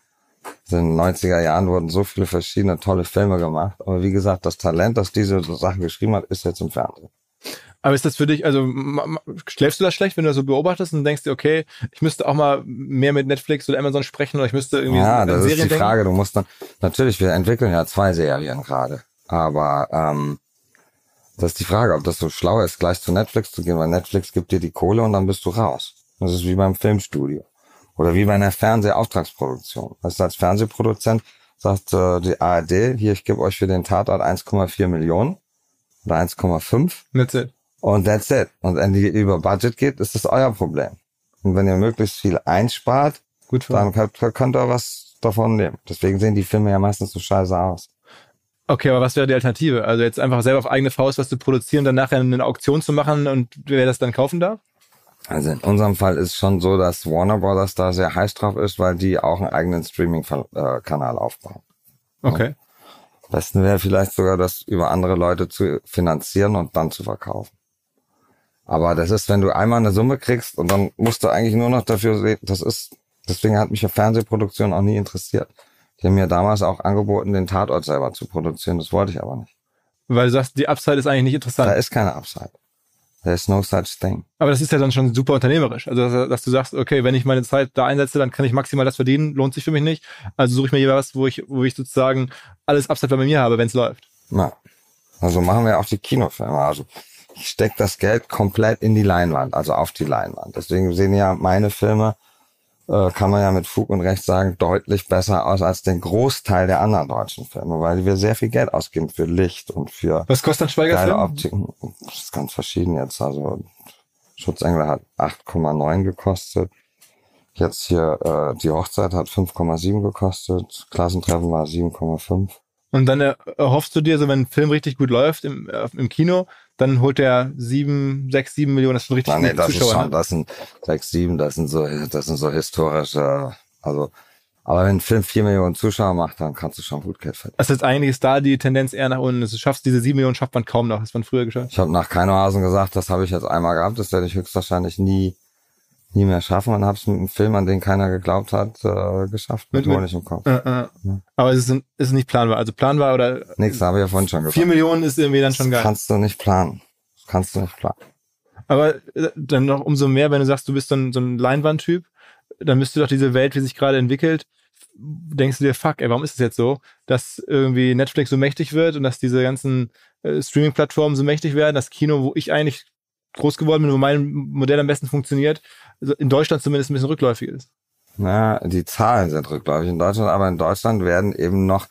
in den 90er Jahren wurden so viele verschiedene tolle Filme gemacht. Aber wie gesagt, das Talent, das diese Sachen geschrieben hat, ist jetzt im Fernsehen. Aber ist das für dich, also schläfst du das schlecht, wenn du das so beobachtest und denkst dir, okay, ich müsste auch mal mehr mit Netflix oder Amazon sprechen oder ich müsste irgendwie Ja, das ist Serien die denken? Frage. Du musst dann, natürlich, wir entwickeln ja zwei Serien gerade. Aber ähm, das ist die Frage, ob das so schlau ist, gleich zu Netflix zu gehen, weil Netflix gibt dir die Kohle und dann bist du raus. Das ist wie beim Filmstudio. Oder wie bei einer Fernsehauftragsproduktion. Das ist als Fernsehproduzent, sagt äh, die ARD, hier, ich gebe euch für den Tatort 1,4 Millionen oder 1,5 That's it. und that's it. Und wenn die über Budget geht, ist das euer Problem. Und wenn ihr möglichst viel einspart, Gut dann könnt, könnt ihr was davon nehmen. Deswegen sehen die Filme ja meistens so scheiße aus. Okay, aber was wäre die Alternative? Also jetzt einfach selber auf eigene Faust was zu produzieren und dann nachher eine Auktion zu machen und wer das dann kaufen darf? Also in unserem Fall ist schon so, dass Warner Brothers da sehr heiß drauf ist, weil die auch einen eigenen Streaming-Kanal aufbauen. Okay. Am besten wäre vielleicht sogar, das über andere Leute zu finanzieren und dann zu verkaufen. Aber das ist, wenn du einmal eine Summe kriegst und dann musst du eigentlich nur noch dafür sehen, das ist, deswegen hat mich ja Fernsehproduktion auch nie interessiert. Die haben mir damals auch angeboten, den Tatort selber zu produzieren, das wollte ich aber nicht. Weil du sagst, die Upside ist eigentlich nicht Da interessant. ist keine Upside. There's no such thing. Aber das ist ja dann schon super unternehmerisch. Also, dass, dass, du sagst, okay, wenn ich meine Zeit da einsetze, dann kann ich maximal das verdienen, lohnt sich für mich nicht. Also suche ich mir jeweils was, wo ich, wo ich sozusagen alles Upside bei mir habe, wenn es läuft. Na, also machen wir auch die Kinofilme. Also ich stecke das Geld komplett in die Leinwand, also auf die Leinwand. Deswegen sehen ja meine Filme, kann man ja mit Fug und Recht sagen, deutlich besser aus als den Großteil der anderen deutschen Filme, weil wir sehr viel Geld ausgeben für Licht und für Was kostet ein Schweigerfilm? Optiken. Das ist ganz verschieden jetzt. Also Schutzengel hat 8,9 gekostet. Jetzt hier äh, die Hochzeit hat 5,7 gekostet. Klassentreffen war 7,5. Und dann erhoffst du dir, so wenn ein Film richtig gut läuft im, äh, im Kino, dann holt der sieben, sechs, sieben Millionen, das ist schon richtig Nein, nee, das Zuschauer. ist schon, ne? das sind sechs, sieben, das sind so, das sind so historische, also, aber wenn ein Film vier Millionen Zuschauer macht, dann kannst du schon gut Geld verdienen. Das ist eigentlich ist da die Tendenz eher nach unten. Du schaffst diese sieben Millionen schafft man kaum noch, das man früher geschafft. Ich habe nach Keinohasen gesagt, das habe ich jetzt einmal gehabt, das werde ich höchstwahrscheinlich nie, nie mehr schaffen und habe es mit einem Film, an den keiner geglaubt hat, äh, geschafft, mit, Mit- Honig im Kopf. Äh, äh. Aber es ist, ist nicht planbar. Also planbar oder Nix, habe ich ja vorhin schon gesagt. vier Millionen ist irgendwie dann schon das geil. kannst du nicht planen. Das kannst du nicht planen. Aber äh, dann noch umso mehr, wenn du sagst, du bist so ein, so ein Leinwandtyp, dann müsste doch diese Welt, wie sich gerade entwickelt, denkst du dir, fuck, ey, warum ist es jetzt so, dass irgendwie Netflix so mächtig wird und dass diese ganzen äh, Streaming-Plattformen so mächtig werden, das Kino, wo ich eigentlich groß geworden bin, wo mein Modell am besten funktioniert, also in Deutschland zumindest ein bisschen rückläufig ist. Na, die Zahlen sind rückläufig in Deutschland, aber in Deutschland werden eben noch,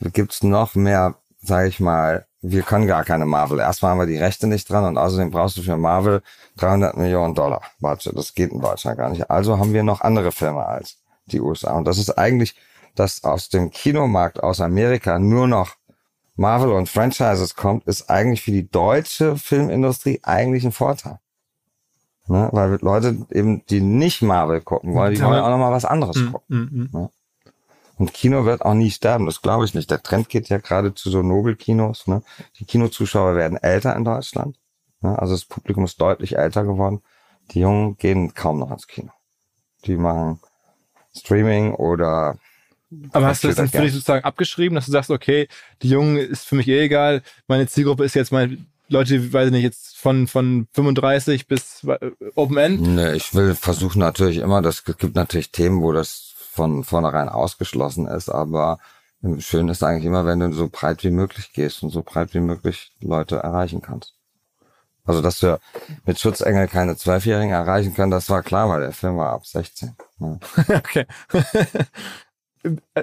gibt's noch mehr, sage ich mal, wir können gar keine Marvel. Erstmal haben wir die Rechte nicht dran und außerdem brauchst du für Marvel 300 Millionen Dollar Budget. Das geht in Deutschland gar nicht. Also haben wir noch andere Filme als die USA. Und das ist eigentlich, dass aus dem Kinomarkt aus Amerika nur noch Marvel und Franchises kommt, ist eigentlich für die deutsche Filmindustrie eigentlich ein Vorteil. Ne? Weil Leute eben, die nicht Marvel gucken wollen, die Ja. wollen auch noch mal was anderes Mm, gucken. mm, mm. Und Kino wird auch nie sterben, das glaube ich nicht. Der Trend geht ja gerade zu so Nobelkinos. Ne? Die Kinozuschauer werden älter in Deutschland. Ne? Also das Publikum ist deutlich älter geworden. Die Jungen gehen kaum noch ins Kino. Die machen Streaming oder Aber hast du das dann da für dich sozusagen abgeschrieben, dass du sagst, okay, die Jungen ist für mich eh egal, meine Zielgruppe ist jetzt mal Leute, weiß ich nicht, jetzt von, von 35 bis äh, Open End. Ne, ich will versuchen natürlich immer, das gibt natürlich Themen, wo das von vornherein ausgeschlossen ist, aber schön ist eigentlich immer, wenn du so breit wie möglich gehst und so breit wie möglich Leute erreichen kannst. Also, dass wir mit Schutzengel keine Zwölfjährigen erreichen können, das war klar, weil der Film war ab 16. Ja. [LAUGHS] okay. [LAUGHS]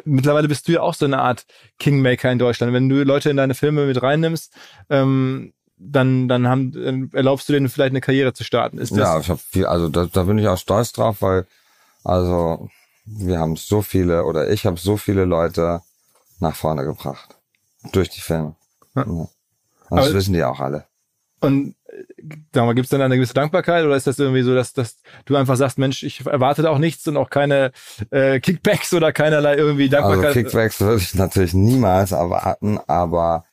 Mittlerweile bist du ja auch so eine Art Kingmaker in Deutschland. Wenn du Leute in deine Filme mit reinnimmst, ähm, dann, dann, haben, erlaubst du denen vielleicht eine Karriere zu starten. Ist das, Ja, ich habe viel, also da, da bin ich auch stolz drauf, weil also wir haben so viele oder ich habe so viele Leute nach vorne gebracht durch die Filme. Ja. Und das wissen die auch alle. Und sag mal, gibt es dann eine gewisse Dankbarkeit oder ist das irgendwie so, dass, dass du einfach sagst, Mensch, ich erwarte da auch nichts und auch keine äh, Kickbacks oder keinerlei irgendwie Also Dankbarkeit? Kickbacks würde ich natürlich niemals erwarten, aber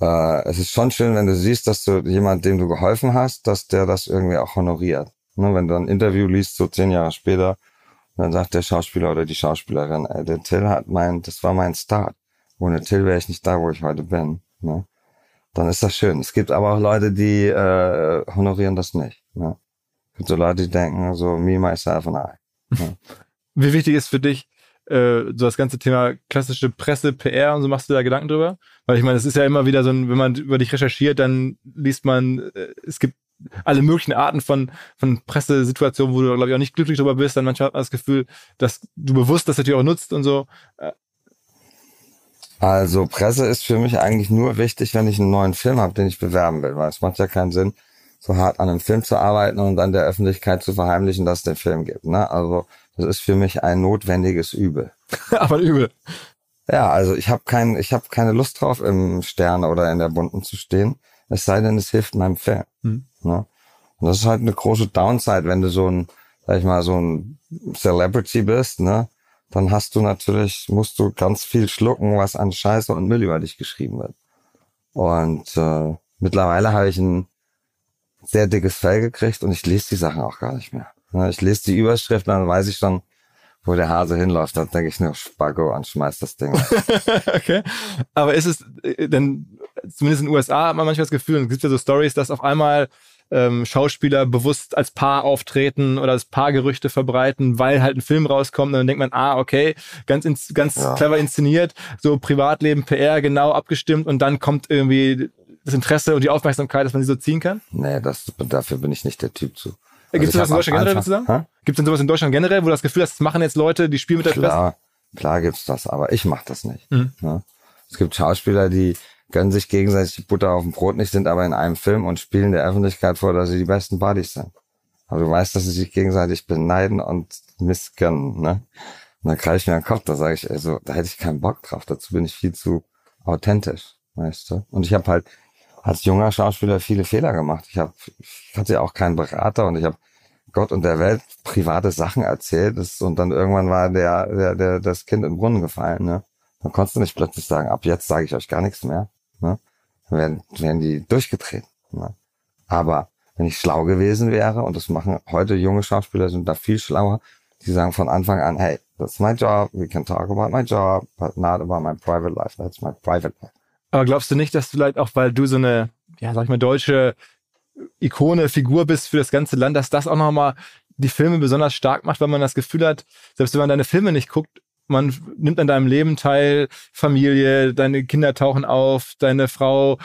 äh, es ist schon schön, wenn du siehst, dass du jemand, dem du geholfen hast, dass der das irgendwie auch honoriert. Ne, wenn du ein Interview liest, so zehn Jahre später, dann sagt der Schauspieler oder die Schauspielerin, ey, der Till hat mein, das war mein Start. Ohne Till wäre ich nicht da, wo ich heute bin. Ne? Dann ist das schön. Es gibt aber auch Leute, die äh, honorieren das nicht. Ne? Es gibt so Leute, die denken so, me, myself and I. [LAUGHS] Wie wichtig ist für dich äh, so das ganze Thema klassische Presse, PR und so machst du da Gedanken drüber? Weil ich meine, es ist ja immer wieder so ein, wenn man über dich recherchiert, dann liest man, äh, es gibt alle möglichen Arten von, von Pressesituationen, wo du, glaube ich, auch nicht glücklich drüber bist. Dann manchmal hat man das Gefühl, dass du bewusst das natürlich auch nutzt und so. Also Presse ist für mich eigentlich nur wichtig, wenn ich einen neuen Film habe, den ich bewerben will, weil es macht ja keinen Sinn, so hart an einem Film zu arbeiten und dann der Öffentlichkeit zu verheimlichen, dass es den Film gibt. Ne? Also das ist für mich ein notwendiges Übel. [LAUGHS] Aber übel. Ja, also ich habe kein, ich habe keine Lust drauf, im Stern oder in der Bunten zu stehen. Es sei denn, es hilft meinem Film. Hm. Ne? Und das ist halt eine große Downside, wenn du so ein, sag ich mal, so ein Celebrity bist, ne? Dann hast du natürlich, musst du ganz viel schlucken, was an Scheiße und Müll über dich geschrieben wird. Und äh, mittlerweile habe ich ein sehr dickes Fell gekriegt und ich lese die Sachen auch gar nicht mehr. Ich lese die Überschrift, dann weiß ich schon, wo der Hase hinläuft. Dann denke ich nur Spaggo und schmeiß das Ding. [LAUGHS] okay. Aber ist es äh, denn, zumindest in den USA hat man manchmal das Gefühl, es gibt ja so Stories, dass auf einmal, ähm, Schauspieler bewusst als Paar auftreten oder als Paargerüchte verbreiten, weil halt ein Film rauskommt. Und dann denkt man, ah, okay, ganz, ins, ganz Ja. clever inszeniert, so Privatleben, PR genau abgestimmt und dann kommt irgendwie das Interesse und die Aufmerksamkeit, dass man sie so ziehen kann. Nee, das, dafür bin ich nicht der Typ zu. Gibt es Also sowas in Deutschland generell zusammen? Hä? Gibt es denn sowas in Deutschland generell, wo du das Gefühl hast, das machen jetzt Leute, die spielen mit der Presse? Klar, klar gibt's das, aber ich mach das nicht. Mhm. Ne? Es gibt Schauspieler, die gönnen sich gegenseitig die Butter auf dem Brot nicht, sind aber in einem Film und spielen der Öffentlichkeit vor, dass sie die besten Buddies sind. Aber du weißt, dass sie sich gegenseitig beneiden und missgönnen, ne? Und dann kreise ich mir den Kopf, da sage ich, also, da hätte ich keinen Bock drauf, dazu bin ich viel zu authentisch, weißt du? Und ich habe halt als junger Schauspieler viele Fehler gemacht. Ich, hab, ich hatte ja auch keinen Berater und ich habe Gott und der Welt private Sachen erzählt und dann irgendwann war der, der, der das Kind in den Brunnen gefallen. Ne? Dann konntest du nicht plötzlich sagen, ab jetzt sage ich euch gar nichts mehr. Ne? Werden, werden die durchgetreten. Ne? Aber wenn ich schlau gewesen wäre, und das machen heute junge Schauspieler, sind da viel schlauer, die sagen von Anfang an, hey, that's my job, we can talk about my job, but not about my private life, that's my private life. Aber glaubst du nicht, dass du vielleicht auch, weil du so eine, ja, sag ich mal, deutsche Ikone, Figur bist für das ganze Land, dass das auch nochmal die Filme besonders stark macht, weil man das Gefühl hat, selbst wenn man deine Filme nicht guckt, man nimmt an deinem Leben teil, Familie, deine Kinder tauchen auf, deine Frau,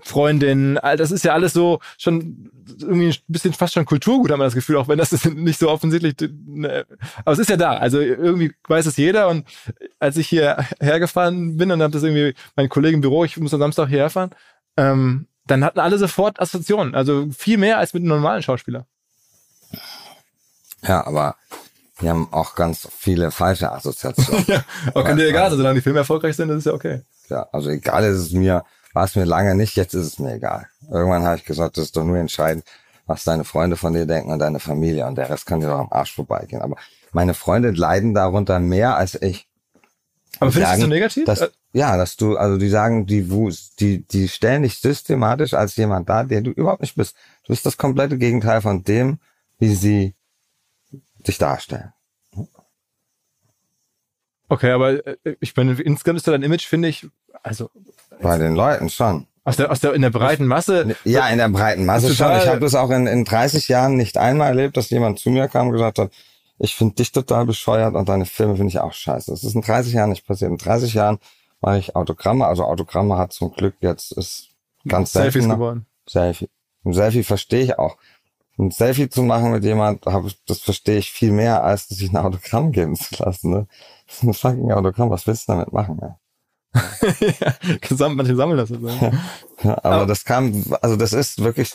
Freundin, das ist ja alles so schon irgendwie ein bisschen fast schon Kulturgut, hat man das Gefühl, auch wenn das [LAUGHS] nicht so offensichtlich, ne, aber es ist ja da, also irgendwie weiß es jeder. Und als ich hier hergefahren bin und habe das irgendwie mein Kollegen im Büro, ich muss am Samstag hierher fahren, ähm, dann hatten alle sofort Assoziationen, also viel mehr als mit einem normalen Schauspieler. Ja, aber wir haben auch ganz viele falsche Assoziationen. [LAUGHS] ja, aber kann dir egal sein, solange die Filme erfolgreich sind, das ist ja okay. ja, also egal ist es mir, war es mir lange nicht, jetzt ist es mir egal. Irgendwann habe ich gesagt, das ist doch nur entscheidend, was deine Freunde von dir denken und deine Familie und der Rest kann dir doch am Arsch vorbeigehen. Aber meine Freunde leiden darunter mehr als ich. Aber findest du sagen, negativ? Dass, Äh, ja, dass du, also die sagen, die, die, die stellen dich systematisch als jemand dar, der du überhaupt nicht bist. Du bist das komplette Gegenteil von dem, wie sie dich darstellen. Okay, aber äh, ich meine, insgesamt ist da dein Image, finde ich, also Bei den Leuten schon. aus der, aus der, in der breiten Masse, Ja, in der breiten Masse schon. Ich habe das auch in, in 30 Jahren nicht einmal erlebt, dass jemand zu mir kam und gesagt hat, ich finde dich total bescheuert und deine Filme finde ich auch scheiße. Das ist in 30 Jahren nicht passiert. In 30 Jahren mache ich Autogramme. Also Autogramme hat zum Glück jetzt ist ganz. Selfies geworden. Selfie. Ein Selfie verstehe ich auch. Ein Selfie zu machen mit jemand, hab das verstehe ich viel mehr, als sich ein Autogramm geben zu lassen. Ne? Das ist ein fucking Autogramm. Was willst du damit machen? Ja? ja, [LAUGHS] gesamt, manche sammeln das. Also. Ja, aber Aber- das kam, also das ist wirklich,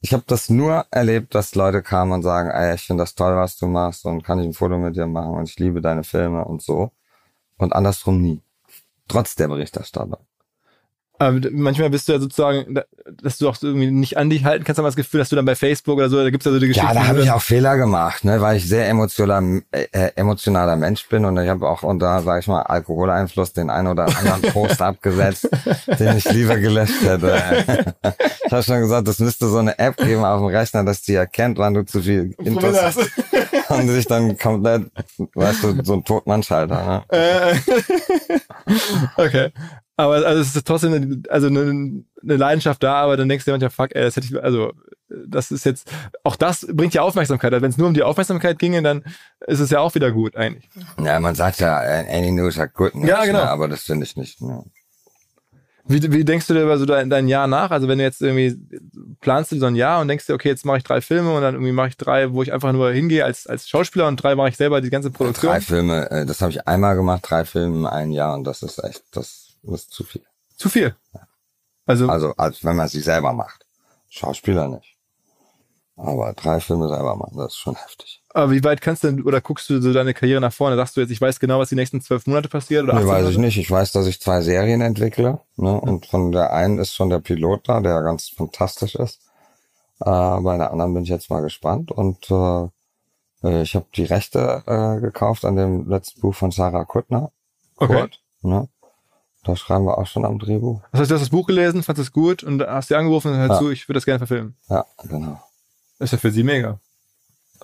ich habe das nur erlebt, dass Leute kamen und sagen, ey, ich finde das toll, was du machst und kann ich ein Foto mit dir machen und ich liebe deine Filme und so. Und andersrum nie. Trotz der Berichterstattung. Aber manchmal bist du ja sozusagen, da- dass du auch so irgendwie nicht an dich halten kannst, aber das Gefühl, dass du dann bei Facebook oder so, da gibt's ja so die Geschichten. Ja, da habe du ich auch Fehler gemacht, ne, weil ich sehr emotionaler, äh, äh, emotionaler Mensch bin und ich habe auch unter, sag ich mal, Alkoholeinfluss den einen oder anderen [LAUGHS] Post abgesetzt, den ich lieber gelöscht hätte. [LAUGHS] ich habe schon gesagt, es müsste so eine App geben auf dem Rechner, dass die erkennt, wann du zu viel Intus hast. und sich dann komplett, weißt du, so ein Totmannschalter, ne? Äh, [LAUGHS] okay. Aber also es ist trotzdem eine, also eine, eine Leidenschaft da, aber dann denkst du dir manchmal, fuck, ey, das hätte ich, also das ist jetzt, auch das bringt ja Aufmerksamkeit. Also Wenn es nur um die Aufmerksamkeit ginge, dann ist es ja auch wieder gut eigentlich. Ja, man sagt ja, any news are good news, Ja, genau. ne? aber das finde ich nicht. Ne? Wie, wie denkst du dir über so dein, dein Jahr nach? Also wenn du jetzt irgendwie planst du so ein Jahr und denkst dir, okay, jetzt mache ich drei Filme und dann irgendwie mache ich drei, wo ich einfach nur hingehe als, als Schauspieler und drei mache ich selber die ganze Produktion. Drei Filme, äh, das habe ich einmal gemacht, drei Filme in einem Jahr und das ist echt, das ist zu viel. Zu viel. Also, Also als wenn man sie selber macht. Schauspieler nicht. Aber drei Filme selber machen, das ist schon heftig. aber wie weit kannst du denn, oder guckst du so deine Karriere nach vorne? Sagst du jetzt, ich weiß genau, was die nächsten zwölf Monate passiert? Oder Nee, 18 weiß ich Monate? nicht. Ich weiß, dass ich zwei Serien entwickle. Ne? Und von der einen ist schon der Pilot da, der ganz fantastisch ist. Äh, bei der anderen bin ich jetzt mal gespannt. Und äh, ich habe die Rechte äh, gekauft an dem letzten Buch von Sarah Kuttner. Okay. Kurt, ne? Da schreiben wir auch schon am Drehbuch. Das heißt, du hast das Buch gelesen, fandest es gut und hast dir angerufen und hör Ja. zu, ich würde das gerne verfilmen. Ja, genau. Das ist ja für sie mega.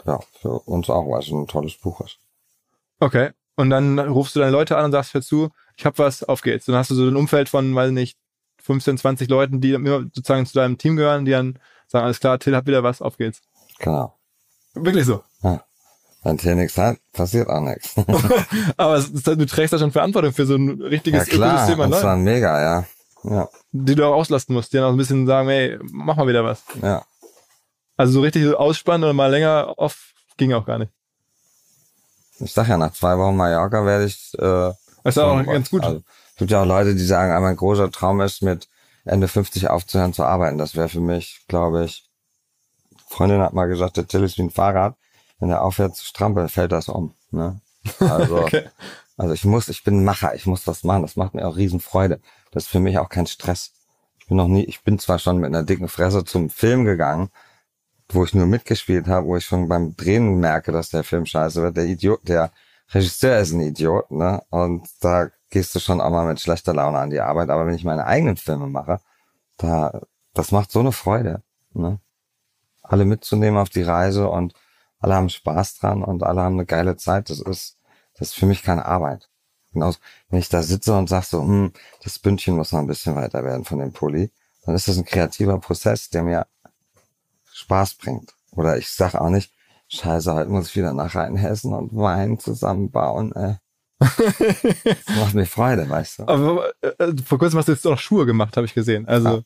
Ja, für uns auch, weil es ein tolles Buch ist. Okay. Und dann rufst du deine Leute an und sagst, hör zu, ich hab was, auf geht's. Dann hast du so ein Umfeld von, weiß nicht, 15, 20 Leuten, die immer sozusagen zu deinem Team gehören, die dann sagen, alles klar, Till hat wieder was, auf geht's. Genau. Wirklich so. Wenn Till nichts hat, passiert auch nichts. [LAUGHS] Aber ist, du trägst da schon Verantwortung für so ein ja richtiges klar, Ökosystem das war mega, ja. Ja, die du auch auslasten musst, die dann auch ein bisschen sagen, hey, mach mal wieder was. ja. Also so richtig ausspannen oder mal länger off ging auch gar nicht. Ich sag ja, nach zwei Wochen Mallorca werde ich äh, Das ist auch ganz gut. Also, es gibt ja auch Leute, die sagen, mein großer Traum ist, mit Ende 50 aufzuhören zu arbeiten. Das wäre für mich, glaube ich, Freundin hat mal gesagt, der Till ist wie ein Fahrrad. Wenn er aufhört zu strampeln, fällt das um. Ne? [LAUGHS] Also, Okay. also ich muss, ich bin ein Macher, ich muss das machen. Das macht mir auch Riesenfreude. Das ist für mich auch kein Stress. Ich bin noch nie, ich bin zwar schon mit einer dicken Fresse zum Film gegangen, wo ich nur mitgespielt habe, wo ich schon beim Drehen merke, dass der Film scheiße wird. Der Idiot, der Regisseur ist ein Idiot, ne? Und da gehst du schon auch mal mit schlechter Laune an die Arbeit. Aber wenn ich meine eigenen Filme mache, da, das macht so eine Freude, ne? Alle mitzunehmen auf die Reise und alle haben Spaß dran und alle haben eine geile Zeit. Das ist, das ist für mich keine Arbeit. Genauso, wenn ich da sitze und sag so, hm, das Bündchen muss noch ein bisschen weiter werden von dem Pulli, dann ist das ein kreativer Prozess, der mir Spaß bringt. Oder ich sag auch nicht, scheiße, heute muss ich wieder nach Rheinhessen und Wein zusammenbauen. Äh. das [LAUGHS] macht mir Freude, weißt du. Aber äh, vor kurzem hast du jetzt auch Schuhe gemacht, habe ich gesehen. Also,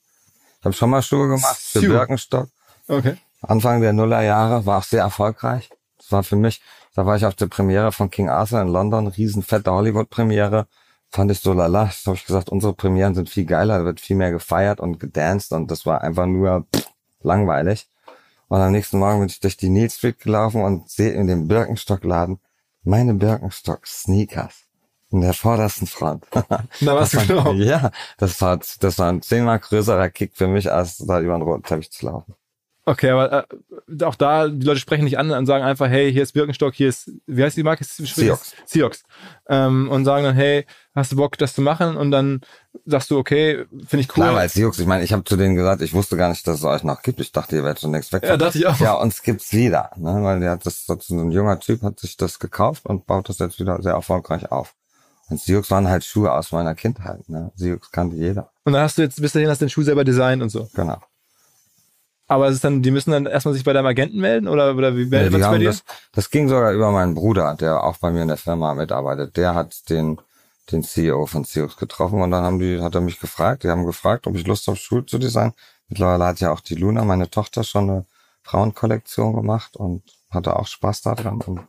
Ich habe schon mal Schuhe gemacht für. Birkenstock. okay. Anfang der Nullerjahre war auch sehr erfolgreich. Das war für mich, da war ich auf der Premiere von King Arthur in London, riesenfette Hollywood-Premiere. Fand ich so lala. Das habe ich gesagt, unsere Premieren sind viel geiler, da wird viel mehr gefeiert und gedanced und das war einfach nur pff, langweilig. Und am nächsten Morgen bin ich durch die Neil Street gelaufen und sehe in dem Birkenstock-Laden meine Birkenstock-Sneakers in der vordersten Front. [LAUGHS] Du Das war- genau. Ja, das war, das war ein zehnmal größerer Kick für mich, als da über den roten Teppich zu laufen. Okay, aber äh, auch da, die Leute sprechen nicht an und sagen einfach, hey, hier ist Birkenstock, hier ist, wie heißt die Marke? Seox. Seox. Ähm, und sagen dann, hey, hast du Bock, das zu machen? Und dann sagst du, okay, finde ich cool. Klar, weil juckt. Ich meine, ich habe zu denen gesagt, ich wusste gar nicht, dass es euch noch gibt. Ich dachte, ihr werdet schon längst weg. Ja, dachte ich auch. Ja, uns gibt's wieder, ne? Weil der hat das, so ein junger Typ hat sich das gekauft und baut das jetzt wieder sehr erfolgreich auf. Und Siux waren halt Schuhe aus meiner Kindheit, ne? Siux kannte jeder. und dann hast du jetzt bis dahin hast du den Schuh selber designt und so. Genau. Aber es ist dann, die müssen dann erstmal sich bei deinem Agenten melden oder, oder wie Ja, meldet die bei dir? das, das ging sogar über meinen Bruder, der auch bei mir in der Firma mitarbeitet. Der hat den, den CEO von Siux getroffen und dann haben die, hat er mich gefragt. Die haben gefragt, ob ich Lust habe, Schuhe zu designen. Mittlerweile hat ja auch die Luna, meine Tochter, schon eine Frauenkollektion gemacht und hatte auch Spaß daran.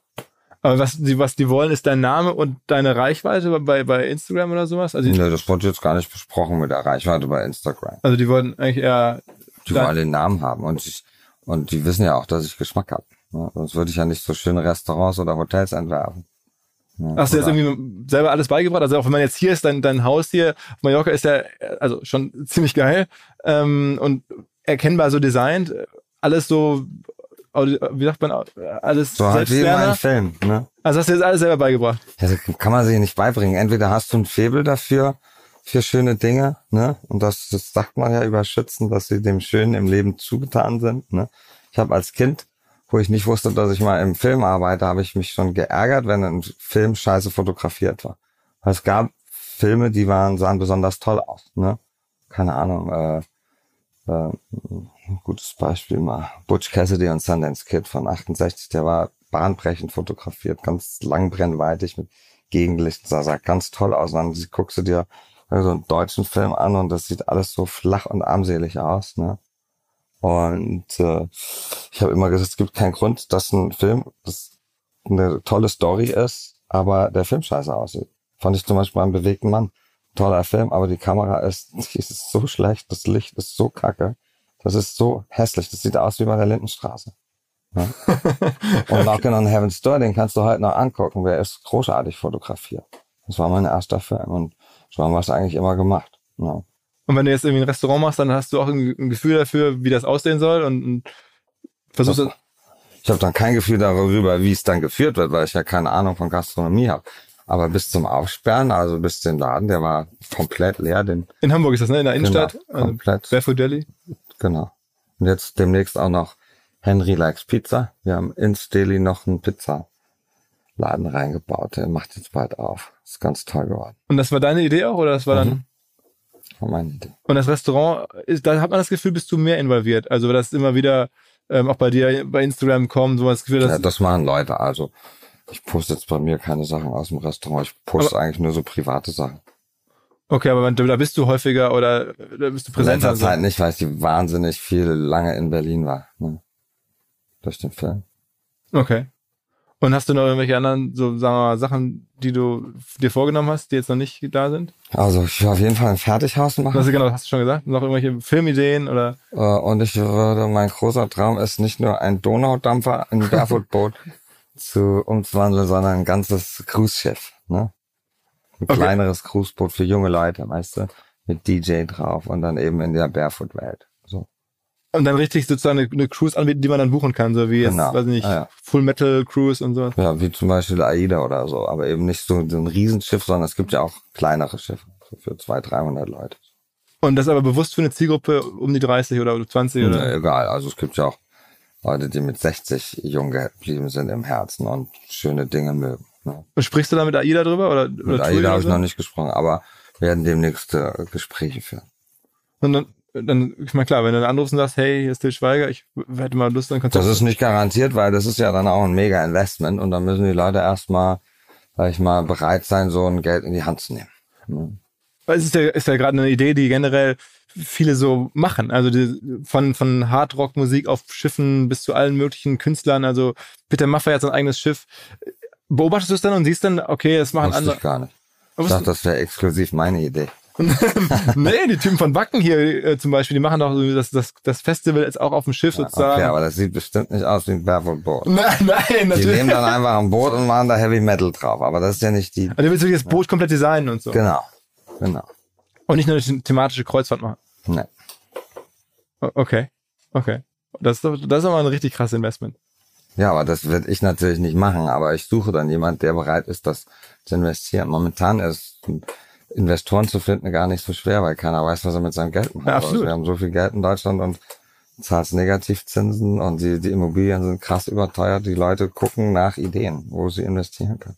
Aber was die, was die wollen, ist dein Name und deine Reichweite bei, bei Instagram oder sowas? Also, Nee, das wurde jetzt gar nicht besprochen mit der Reichweite bei Instagram. also die wollten eigentlich eher, Die wollen den Namen haben und ich, und die wissen ja auch, dass ich Geschmack habe. Ne? Sonst würde ich ja nicht so schöne Restaurants oder Hotels entwerfen. Ne? hast du jetzt irgendwie selber alles beigebracht? Also auch wenn man jetzt hier ist, dein, dein Haus hier auf Mallorca ist ja, also schon [LAUGHS] ziemlich geil ähm, und erkennbar so designt. Alles so, wie sagt man, alles so halt wie in meinem Film. Ne? Also hast du jetzt alles selber beigebracht. Ja, kann man sich nicht beibringen. Entweder hast du ein Faible dafür, für schöne Dinge, ne? Und das, das sagt man ja über Schützen, dass sie dem Schönen im Leben zugetan sind, ne? Ich habe als Kind, wo ich nicht wusste, dass ich mal im Film arbeite, habe ich mich schon geärgert, wenn ein Film scheiße fotografiert war. Weil es gab Filme, die waren, sahen besonders toll aus, ne? Keine Ahnung, äh, äh, gutes Beispiel mal. Butch Cassidy und Sundance Kid von 68, der war bahnbrechend fotografiert, ganz langbrennweitig mit Gegenlicht, sah, sah ganz toll aus. Und dann guckst du dir so einen deutschen Film an und das sieht alles so flach und armselig aus, ne? Und äh, ich habe immer gesagt, es gibt keinen Grund, dass ein Film das eine tolle Story ist, aber der Film scheiße aussieht. Fand ich zum Beispiel beim bewegten Mann. Toller Film, aber die Kamera ist, [LAUGHS] die ist so schlecht, das Licht ist so kacke. Das ist so hässlich. Das sieht aus wie bei der Lindenstraße. Ja? [LAUGHS] und Knockin' on Heaven's Door, den kannst du heute noch angucken. Der ist großartig fotografiert. Das war mein erster Film und so haben wir es eigentlich immer gemacht. Ja. Und wenn du jetzt irgendwie ein Restaurant machst, dann hast du auch ein, Gefühl dafür, wie das aussehen soll und, und versuchst das. Ich habe dann kein Gefühl darüber, wie es dann geführt wird, weil ich ja keine Ahnung von Gastronomie habe. Aber bis zum Aufsperren, also bis den Laden, der war komplett leer, den In Hamburg ist das, ne? In der Innenstadt. Genau, komplett. Barefoot Deli. Genau. Und jetzt demnächst auch noch Henry Likes Pizza. Wir haben ins Deli noch einen Pizzaladen reingebaut. Der macht jetzt bald auf. Ist ganz toll geworden. Und das war deine Idee auch, oder das war dann. war meine Idee. Und das Restaurant, ist, da hat man das Gefühl, bist du mehr involviert. Also das immer wieder ähm, auch bei dir bei Instagram kommen, so das Gefühl, dass Ja, das machen Leute. Also ich poste jetzt bei mir keine Sachen aus dem Restaurant. Ich poste eigentlich nur so private Sachen. okay, aber da bist du häufiger oder da bist du In präsenter. letzter Zeit nicht, weil ich wahnsinnig viel lange in Berlin war. Ne? Durch den Film. Okay. Und hast du noch irgendwelche anderen so sagen wir mal, Sachen, die du dir vorgenommen hast, die jetzt noch nicht da sind? Also ich will auf jeden Fall ein Fertighaus machen. Was genau, hast du schon gesagt? Noch irgendwelche Filmideen oder? Äh, Und ich würde, mein großer Traum ist nicht nur ein Donaudampfer, ein [LAUGHS] Barefoot-Boot zu umzuwandeln, sondern ein ganzes Cruise-Schiff. Ne? Ein Okay. kleineres Cruiseboot für junge Leute, weißt du, mit DJ drauf und dann eben in der Barefoot-Welt. Und dann richtig sozusagen eine, eine Cruise anbieten, die man dann buchen kann, so wie jetzt, Genau. weiß ich nicht, Ah, ja. Full Metal Cruise und so. Ja, wie zum Beispiel AIDA oder so, aber eben nicht so, so ein Riesenschiff, sondern es gibt ja auch kleinere Schiffe, so für 200, 300 Leute. Und das aber bewusst für eine Zielgruppe um die 30 oder 20 oder? Ja, egal, also es gibt ja auch Leute, die mit 60 jung geblieben sind im Herzen und schöne Dinge mögen. Ne? Und sprichst du da mit AIDA drüber oder, Mit oder AIDA habe ich noch nicht gesprochen, aber werden demnächst äh, Gespräche führen. Und dann, dann, ich meine, klar, wenn du dann anrufst und sagst, hey, hier ist Til Schweiger, ich hätte mal Lust, ein Konzert. Das ist nicht garantiert, weil das ist ja dann auch ein mega Investment und dann müssen die Leute erstmal, sag ich mal, bereit sein, so ein Geld in die Hand zu nehmen. Ne? Weil es ist ja, ist ja gerade eine Idee, die generell viele so machen. Also die, von, von Hardrock-Musik auf Schiffen bis zu allen möglichen Künstlern. Also Peter Maffay hat sein eigenes Schiff. Beobachtest du es dann und siehst dann, okay, das machen Wusste andere. ich gar nicht. Ich dachte, das wäre exklusiv meine Idee. [LAUGHS] nee, die Typen von Wacken hier äh, zum Beispiel, die machen doch so das, das, das Festival jetzt auch auf dem Schiff sozusagen. Okay, aber das sieht bestimmt nicht aus wie ein Barefoot Board. [LAUGHS] nein, nein, Die natürlich. nehmen dann einfach ein Boot und machen da Heavy Metal drauf, aber das ist ja nicht die. Also du willst wirklich das Boot komplett designen und so. Genau. Genau. Und nicht nur eine thematische Kreuzfahrt machen. Ne. O- Okay. Okay. Das ist, doch- das ist aber ein richtig krasses Investment. Ja, aber das werde ich natürlich nicht machen, aber ich suche dann jemand, der bereit ist, das zu investieren. Momentan ist Investoren zu finden gar nicht so schwer, weil keiner weiß, was er mit seinem Geld macht. Absolut. Also wir haben so viel Geld in Deutschland und zahlst Negativzinsen und die, die Immobilien sind krass überteuert. Die Leute gucken nach Ideen, wo sie investieren können.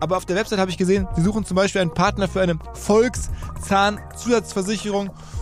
aber auf der Website habe ich gesehen, sie suchen zum Beispiel einen Partner für eine Volkszahnzusatzversicherung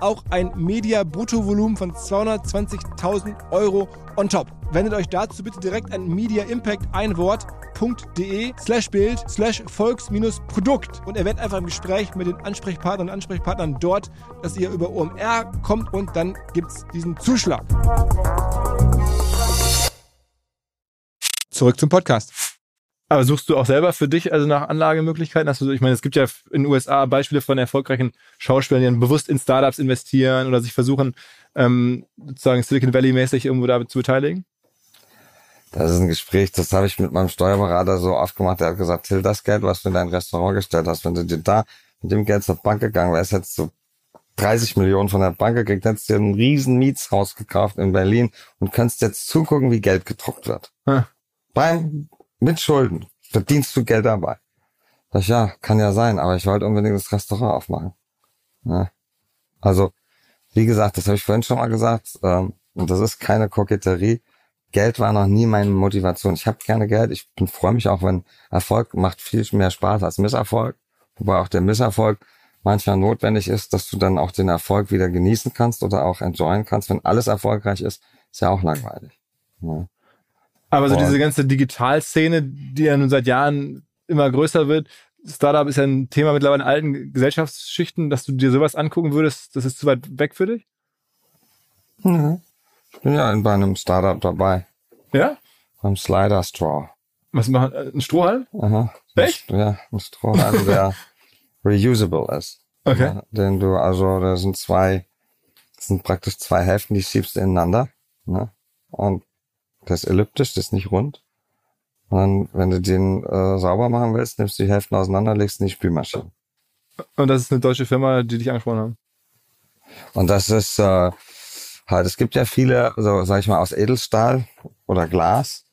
auch ein Media-Bruttovolumen von 220.000 Euro on top. Wendet euch dazu bitte direkt an Media Impact ein Wort de slash Bild slash Volks minus Produkt und erwähnt einfach im Gespräch mit den Ansprechpartnern und Ansprechpartnern dort, dass ihr über OMR kommt und dann gibt's diesen Zuschlag. Zurück zum Podcast. Aber suchst du auch selber für dich also nach Anlagemöglichkeiten? Hast du, ich meine, es gibt ja in den USA Beispiele von erfolgreichen Schauspielern, die dann bewusst in Startups investieren oder sich versuchen, ähm, sozusagen Silicon Valley mäßig irgendwo damit zu beteiligen. Das ist ein Gespräch, das habe ich mit meinem Steuerberater so oft gemacht. Der hat gesagt, Till, das Geld, was du in dein Restaurant gestellt hast, wenn du dir da mit dem Geld zur Bank gegangen wärst, hättest du 30 Millionen von der Bank gekriegt, hättest dir ein riesen Mietshaus gekauft in Berlin und kannst jetzt zugucken, wie Geld gedruckt wird. Hm. Beim mit Schulden verdienst du Geld dabei. Sag ich, ja, kann ja sein, aber ich wollte unbedingt das Restaurant aufmachen. Ja. Also, wie gesagt, das habe ich vorhin schon mal gesagt, ähm, und das ist keine Koketterie. Geld war noch nie meine Motivation. Ich habe gerne Geld. Ich freue mich auch, wenn Erfolg macht viel mehr Spaß als Misserfolg. Wobei auch der Misserfolg manchmal notwendig ist, dass du dann auch den Erfolg wieder genießen kannst oder auch enjoyen kannst. Wenn alles erfolgreich ist, ist ja auch langweilig. Ja. Aber so Boah. diese ganze Digitalszene, die ja nun seit Jahren immer größer wird, Startup ist ja ein Thema mittlerweile in alten Gesellschaftsschichten, dass du dir sowas angucken würdest, das ist zu weit weg für dich? Mhm. Ich bin ja bei einem Startup dabei. Ja? Beim Slider Straw. Was machen, äh, ein Strohhalm? Aha. Echt? Ja, ein Strohhalm, der [LAUGHS] reusable ist. Okay. Ja, den du, also, da sind zwei, das sind praktisch zwei Hälften, die schiebst ineinander. Ne? Und das ist elliptisch, das ist nicht rund. Und dann, wenn du den äh, sauber machen willst, nimmst du die Hälften auseinander, legst in die Spülmaschine. Und das ist eine deutsche Firma, die dich angesprochen haben. Und das ist äh, halt, es gibt ja viele, so sag ich mal, aus Edelstahl oder Glas,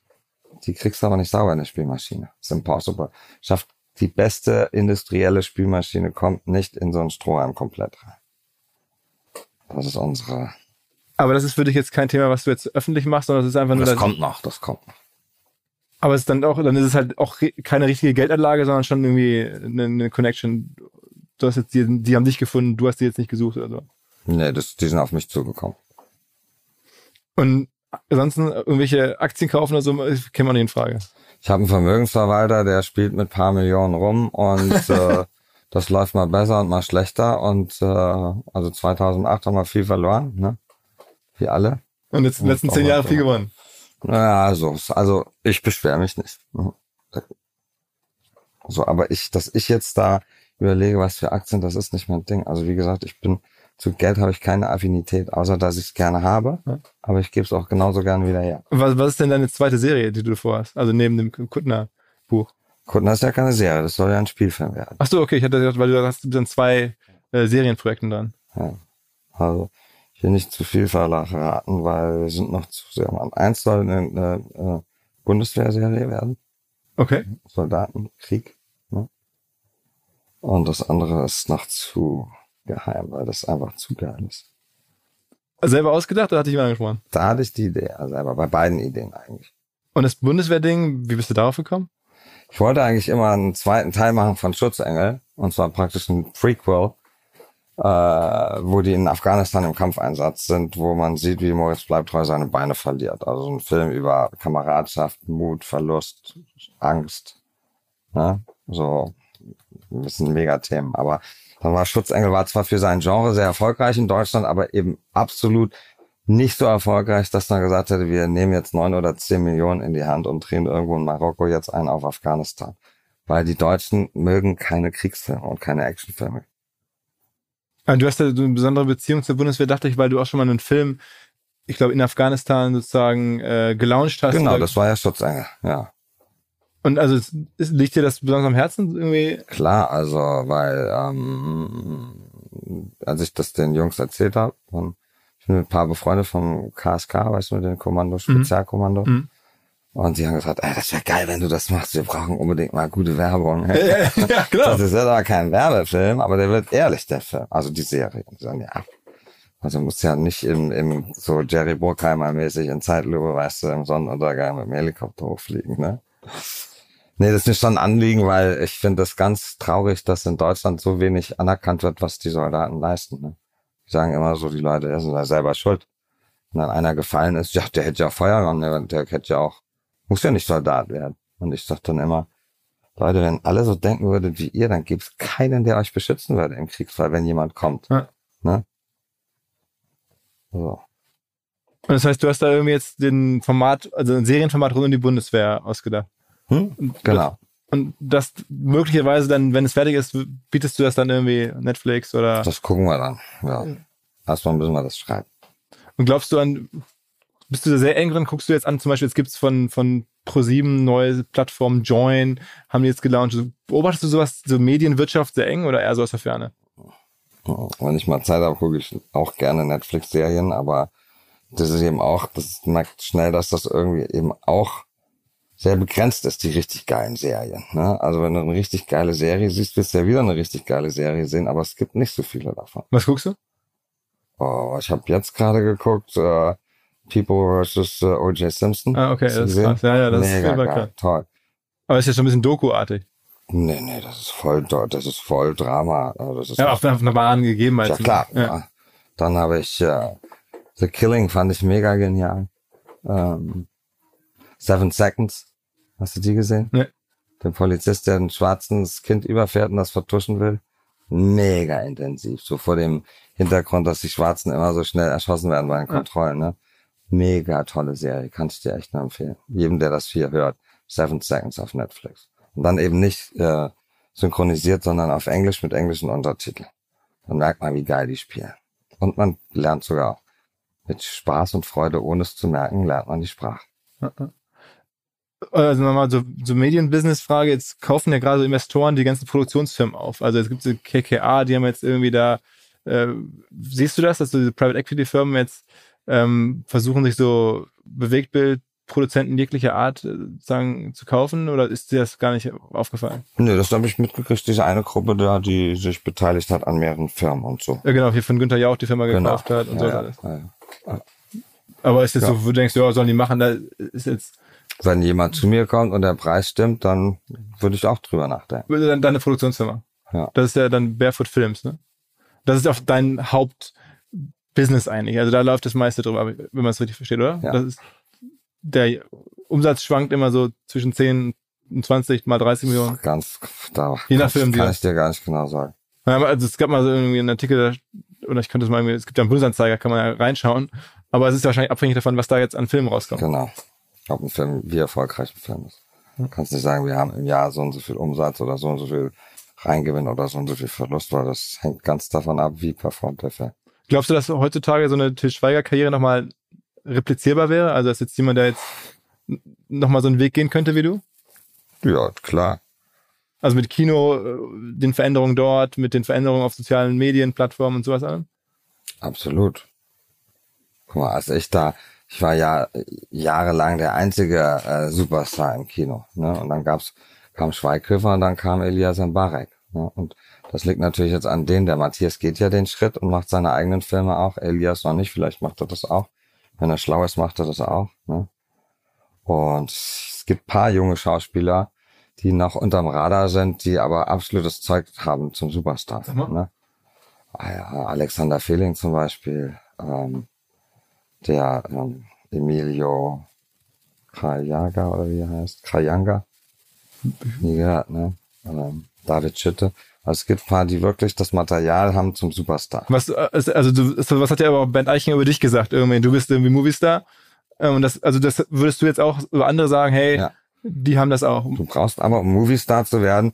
die kriegst du aber nicht sauber in der Spülmaschine. Das ist impossible. Schafft die beste industrielle Spülmaschine kommt nicht in so einen Strohhalm komplett rein. Das ist unsere. Aber das ist für dich jetzt kein Thema, was du jetzt öffentlich machst, sondern es ist einfach nur Das das- kommt noch, das kommt noch. Aber es ist dann auch, dann ist es halt auch keine richtige Geldanlage, sondern schon irgendwie eine, eine Connection. Du hast jetzt die, die haben dich gefunden, du hast die jetzt nicht gesucht oder so. Nee, das, die sind auf mich zugekommen. Und ansonsten irgendwelche Aktien kaufen oder so, käme man nicht in Frage. Ich habe einen Vermögensverwalter, der spielt mit paar Millionen rum und [LAUGHS] äh, das läuft mal besser und mal schlechter. Und äh, also 2008 haben wir viel verloren, ne? Wie alle. Und jetzt in den letzten zehn Jahre viel gewonnen. Ja, so, also ich beschwere mich nicht. So, aber ich, dass ich jetzt da überlege, was für Aktien, das ist nicht mein Ding. Also wie gesagt, ich bin zu Geld habe ich keine Affinität, außer dass ich es gerne habe. Ja. Aber ich gebe es auch genauso gerne wieder her. Was, was ist denn deine zweite Serie, die du vorhast? Also neben dem Kuttner-Buch. Kunden ist ja keine Serie, das soll ja ein Spielfilm werden. Ach so, okay, ich hatte gedacht, weil du hast dann zwei äh, Serienprojekten dran. Ja. Also will nicht zu viel verraten, weil wir sind noch zu sehr am Eins soll eine, eine äh, Bundeswehrserie werden. Okay. Soldaten, Krieg. Ne? Und das andere ist noch zu geheim, weil das einfach zu geil ist. Selber ausgedacht oder hatte ich jemand angesprochen? Da hatte ich die Idee, also aber bei beiden Ideen eigentlich. Und das Bundeswehrding, wie bist du darauf gekommen? Ich wollte eigentlich immer einen zweiten Teil machen von Schutzengel, und zwar praktisch ein Prequel, äh, wo die in Afghanistan im Kampfeinsatz sind, wo man sieht, wie Moritz Bleibtreu seine Beine verliert. Also so ein Film über Kameradschaft, Mut, Verlust, Angst. Ne? So ein bisschen Megathemen. Aber dann war Schutzengel war zwar für sein Genre sehr erfolgreich in Deutschland, aber eben absolut nicht so erfolgreich, dass man gesagt hätte, wir nehmen jetzt neun oder zehn Millionen in die Hand und drehen irgendwo in Marokko jetzt einen auf Afghanistan. Weil die Deutschen mögen keine Kriegsfilme und keine Actionfilme. Ah, Du hast ja so eine besondere Beziehung zur Bundeswehr, dachte ich, weil du auch schon mal einen Film, ich glaube, in Afghanistan sozusagen äh, gelauncht hast. Genau, das war ja Schutzengel, ja. Und also es, es, liegt dir das besonders am Herzen irgendwie? Klar, also, weil, ähm, als ich das den Jungs erzählt habe, ich bin mit ein paar befreundet vom KSK, weißt du, dem Kommando, Spezialkommando. Mhm. Und die haben gesagt, ey, das wäre geil, wenn du das machst. Wir brauchen unbedingt mal gute Werbung. ja, Das ist ja aber kein Werbefilm, aber der wird ehrlich, der Film. Also die Serie. Die sagen, ja. Also muss ja nicht im, im so Jerry Burkheimer mäßig in Zeitlupe, weißt du, im Sonnenuntergang mit dem Helikopter hochfliegen, ne? Nee, das ist mir schon ein Anliegen, weil ich finde es ganz traurig, dass in Deutschland so wenig anerkannt wird, was die Soldaten leisten. Ne? Die sagen immer so, die Leute die sind ja selber schuld. Wenn dann einer gefallen ist, ja, der hätte ja Feuerwehrmann, der, der hätte ja auch, muss ja nicht Soldat werden. Und ich sag dann immer, Leute, wenn alle so denken würdet wie ihr, dann gibt's keinen, der euch beschützen würde im Kriegsfall, wenn jemand kommt. Ja. Ne? So. Und das heißt, du hast da irgendwie jetzt den Format, also ein Serienformat rund um die Bundeswehr ausgedacht. Hm? Genau. Und das möglicherweise dann, wenn es fertig ist, bietest du das dann irgendwie Netflix oder Das gucken wir dann. Ja. Erstmal müssen wir das schreiben. und glaubst du an, bist du da sehr eng drin? Guckst du jetzt an, zum Beispiel, jetzt gibt's von, von ProSieben neue Plattform Join, haben die jetzt gelauncht. Beobachtest du sowas, so Medienwirtschaft sehr eng oder eher so aus der Ferne? Wenn ich mal Zeit habe, gucke ich auch gerne Netflix-Serien, aber das ist eben auch, das merkt schnell, dass das irgendwie eben auch sehr begrenzt ist, die richtig geilen Serien. Ne? Also wenn du eine richtig geile Serie siehst, wirst du ja wieder eine richtig geile Serie sehen, aber es gibt nicht so viele davon. Was guckst du? Oh, ich habe jetzt gerade geguckt, äh, People vs. Äh, O.J. Simpson. Ah, okay, das ist krass. Ja, ja, das ist Mega super geil, krass. toll. Aber ist ja schon ein bisschen Doku-artig. Nee, nee, das ist voll, das ist voll Drama. Also das ist Ja, auf, auf einer wahren Gegebenheit. Ja klar. Ja. Ja. Dann habe ich äh, The Killing fand ich mega genial. Ähm, Seven Seconds. Hast du die gesehen? Nee. den Polizist, der ein schwarzes Kind überfährt und das vertuschen will. Mega intensiv. So vor dem Hintergrund, dass die Schwarzen immer so schnell erschossen werden bei den Kontrollen. Ne? Mega tolle Serie. Kann ich dir echt nur empfehlen. Jedem, der das hier hört. Seven Seconds auf Netflix. Und dann eben nicht äh, synchronisiert, sondern auf Englisch mit englischen Untertiteln. Dann merkt man, wie geil die spielen. Und man lernt sogar. Mit Spaß und Freude, ohne es zu merken, lernt man die Sprache. Also nochmal so, so Medienbusiness-Frage. Jetzt kaufen ja gerade Investoren die ganzen Produktionsfirmen auf. Also es gibt so KKA, die haben jetzt irgendwie da, äh, siehst du das, dass so diese Private Equity Firmen jetzt ähm, versuchen, sich so Bewegtbildproduzenten jeglicher Art äh, sagen, zu kaufen oder ist dir das gar nicht aufgefallen? Nö, das habe ich mitgekriegt, diese eine Gruppe da, die sich beteiligt hat an mehreren Firmen und so. Ja, genau, hier von Günther Jauch die Firma Genau. gekauft hat und so ja, alles. ja, ja. Aber ist jetzt Ja. so, wo du denkst, ja, sollen die machen, da ist jetzt, Wenn jemand zu mir kommt und der Preis stimmt, dann würde ich auch drüber nachdenken. würde dann deine Produktionsfirma. Ja. Das ist ja dann Barefoot Films, ne? Das ist auch dein Hauptbusiness eigentlich. Also da läuft das meiste drüber, wenn man es richtig versteht, oder? Ja. Das ist, der Umsatz schwankt immer so zwischen 10 und 20 mal 30 Millionen. Ganz, da Je nach kann, Film, kann ich dir gar nicht genau sagen. Also es gab mal so irgendwie einen Artikel, oder ich könnte es mal, irgendwie- es gibt ja einen Bundesanzeiger, kann man ja reinschauen. Aber es ist wahrscheinlich abhängig davon, was da jetzt an Filmen rauskommt. Genau. Ob ein Film, wie erfolgreich ein Film ist. Du kannst nicht sagen, wir haben im Jahr so und so viel Umsatz oder so und so viel Reingewinn oder so und so viel Verlust, weil das hängt ganz davon ab, wie performt der Film. Glaubst du, dass heutzutage so eine Til Schweiger-Karriere nochmal replizierbar wäre? Also, dass jetzt jemand, der jetzt nochmal so einen Weg gehen könnte wie du? Ja, klar. Also mit Kino, äh, den Veränderungen dort, mit den Veränderungen auf sozialen Medien, Plattformen und sowas allem? Absolut. Guck mal, als ich da, ich war ja jahrelang der einzige äh, Superstar im Kino. Ne? Und dann gab's, kam Schweighöfer und dann kam Elias Mbarek. Ne? Und das liegt natürlich jetzt an denen. Der Matthias geht ja den Schritt und macht seine eigenen Filme auch. Elias noch nicht, vielleicht macht er das auch. Wenn er schlau ist, macht er das auch. Ne? Und es gibt paar junge Schauspieler, die noch unterm Radar sind, die aber absolutes Zeug haben zum Superstar. Ne? Ah ja, Alexander Fehling zum Beispiel, ähm, der ähm, Emilio Krajaga oder wie er heißt, Krajanga, nie gehört, ne? Ähm, David Schütte. Also es gibt ein paar, die wirklich das Material haben zum Superstar. Was, äh, also du, was hat ja aber Bernd Eichinger über dich gesagt? Irgendwie, du bist irgendwie Moviestar. Ähm, Und das, also das würdest du jetzt auch über andere sagen, hey, Ja. die haben das auch. Du brauchst aber, um Moviestar zu werden,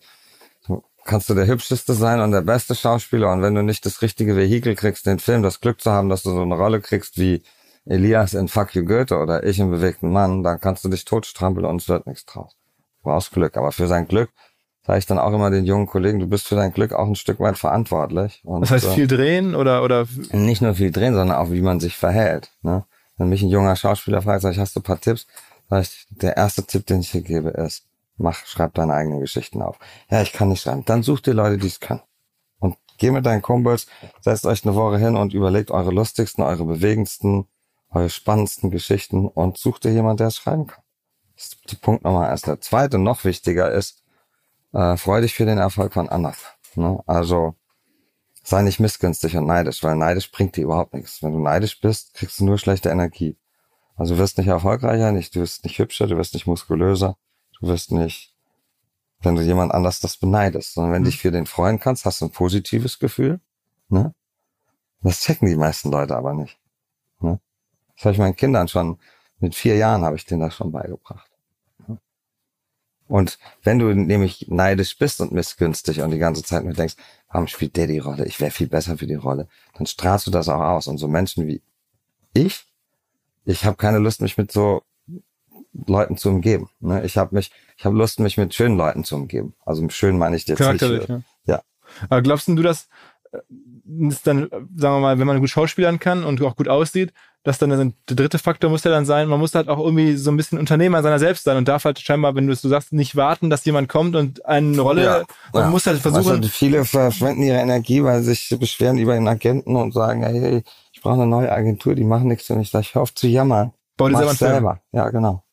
kannst du der hübscheste sein und der beste Schauspieler. Und wenn du nicht das richtige Vehikel kriegst, den Film, das Glück zu haben, dass du so eine Rolle kriegst wie Elias in Fuck You Goethe oder ich im bewegten Mann, dann kannst du dich totstrampeln und es wird nichts draus. Du brauchst Glück. Aber für sein Glück sage ich dann auch immer den jungen Kollegen, du bist für dein Glück auch ein Stück weit verantwortlich. Und, Das heißt äh, viel drehen oder, oder nicht nur viel drehen, sondern auch wie man sich verhält. Ne? Wenn mich ein junger Schauspieler fragt, sag ich, hast du ein paar Tipps? Sag ich, der erste Tipp, den ich dir gebe, ist, mach, schreib deine eigenen Geschichten auf. Ja, ich kann nicht schreiben. Dann such dir Leute, die es können. Und geh mit deinen Kumpels, setzt euch eine Woche hin und überlegt eure lustigsten, eure bewegendsten, eure spannendsten Geschichten und sucht dir jemand, der es schreiben kann. Das ist Punkt Nummer eins. Der zweite, noch wichtiger ist, äh, freu dich für den Erfolg von anderen. Ne? Also, sei nicht missgünstig und neidisch, weil neidisch bringt dir überhaupt nichts. Wenn du neidisch bist, kriegst du nur schlechte Energie. Also du wirst nicht erfolgreicher, nicht, du wirst nicht hübscher, du wirst nicht muskulöser, du wirst nicht, wenn du jemand anders das beneidest, sondern wenn du dich für den freuen kannst, hast du ein positives Gefühl. Ne? Das checken die meisten Leute aber nicht. Ne? Das habe ich meinen Kindern schon, mit vier Jahren habe ich denen das schon beigebracht. Und wenn du nämlich neidisch bist und missgünstig und die ganze Zeit nur denkst, warum spielt der die Rolle? Ich wäre viel besser für die Rolle. Dann strahlst du das auch aus. Und so Menschen wie ich, ich habe keine Lust, mich mit so Leuten zu umgeben. Ne? Ich habe mich, ich habe Lust, mich mit schönen Leuten zu umgeben. Also schön meine ich jetzt charakterlich. nicht. Ja. Ja. Aber glaubst du, dass äh, ist dann, äh, sagen wir mal, wenn man gut schauspielern kann und auch gut aussieht, dass dann der dritte Faktor muss ja dann sein, man muss halt auch irgendwie so ein bisschen Unternehmer seiner selbst sein und darf halt scheinbar, wenn du es so sagst, nicht warten, dass jemand kommt und eine Rolle, Ja, man ja. muss halt versuchen, du, viele verschwenden ihre Energie, weil sie sich beschweren über den Agenten und sagen, hey, ich brauche eine neue Agentur, die machen nichts für mich. Sag ich, hör auf zu jammern. bau dir selber selber. Ja, genau.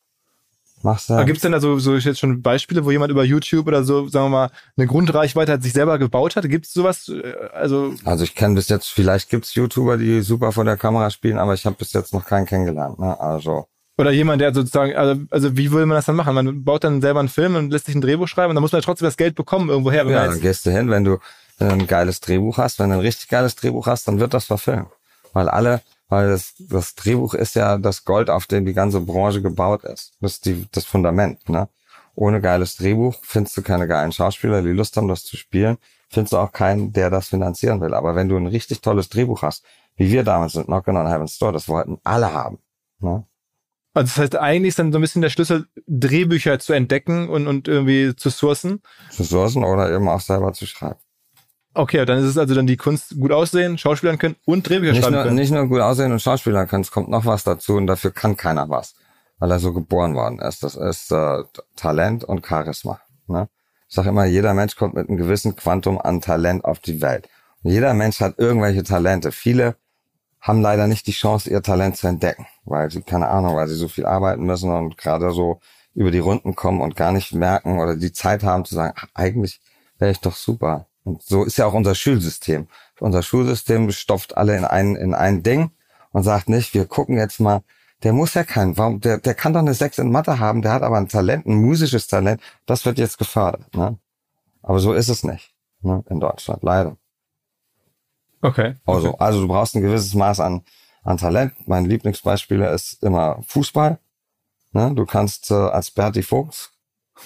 Mach selber. Aber gibt's denn da so, so jetzt schon Beispiele, wo jemand über YouTube oder so, sagen wir mal, eine Grundreichweite hat, sich selber gebaut hat? Gibt's sowas? Äh, Also, Also ich kenne bis jetzt, vielleicht gibt's YouTuber, die super vor der Kamera spielen, aber ich habe bis jetzt noch keinen kennengelernt. Ne? Also Oder jemand, der sozusagen, also, also wie will man das dann machen? Man baut dann selber einen Film und lässt sich ein Drehbuch schreiben und dann muss man ja trotzdem das Geld bekommen irgendwoher. Ja, dann gehst du hin, wenn du, wenn du ein geiles Drehbuch hast, wenn du ein richtig geiles Drehbuch hast, dann wird das verfilmt. Weil alle, weil das, das Drehbuch ist ja das Gold, auf dem die ganze Branche gebaut ist. Das ist die, das Fundament, ne? Ohne geiles Drehbuch findest du keine geilen Schauspieler, die Lust haben, das zu spielen. Findest du auch keinen, der das finanzieren will. Aber wenn du ein richtig tolles Drehbuch hast, wie wir damals mit Knockin' on Heaven's Door, das wollten alle haben. Ne? Also das heißt, eigentlich ist dann so ein bisschen der Schlüssel, Drehbücher zu entdecken und, und irgendwie zu sourcen. Zu sourcen oder eben auch selber zu schreiben. Okay, dann ist es also dann die Kunst gut aussehen, Schauspielern können und Drehbücher Nicht schreiben nur, können. nicht nur gut aussehen und Schauspieler können, es kommt noch was dazu und dafür kann keiner was, weil er so geboren worden ist. Das ist äh, Talent und Charisma. Ne? Ich sage immer, jeder Mensch kommt mit einem gewissen Quantum an Talent auf die Welt. Und jeder Mensch hat irgendwelche Talente. Viele haben leider nicht die Chance, ihr Talent zu entdecken, weil sie, keine Ahnung, weil sie so viel arbeiten müssen und gerade so über die Runden kommen und gar nicht merken oder die Zeit haben zu sagen, ach, eigentlich wäre ich doch super. Und so ist ja auch unser Schulsystem. Unser Schulsystem stopft alle in ein, in ein Ding und sagt nicht, wir gucken jetzt mal, der muss ja keinen, warum, der, der kann doch eine Sechs in Mathe haben, der hat aber ein Talent, ein musisches Talent, das wird jetzt gefördert. Ne? Aber so ist es nicht ne? in Deutschland, leider. Okay. Also, also du brauchst ein gewisses Maß an, an Talent. Mein Lieblingsbeispiel ist immer Fußball. Ne? Du kannst äh, als Berti Vogts,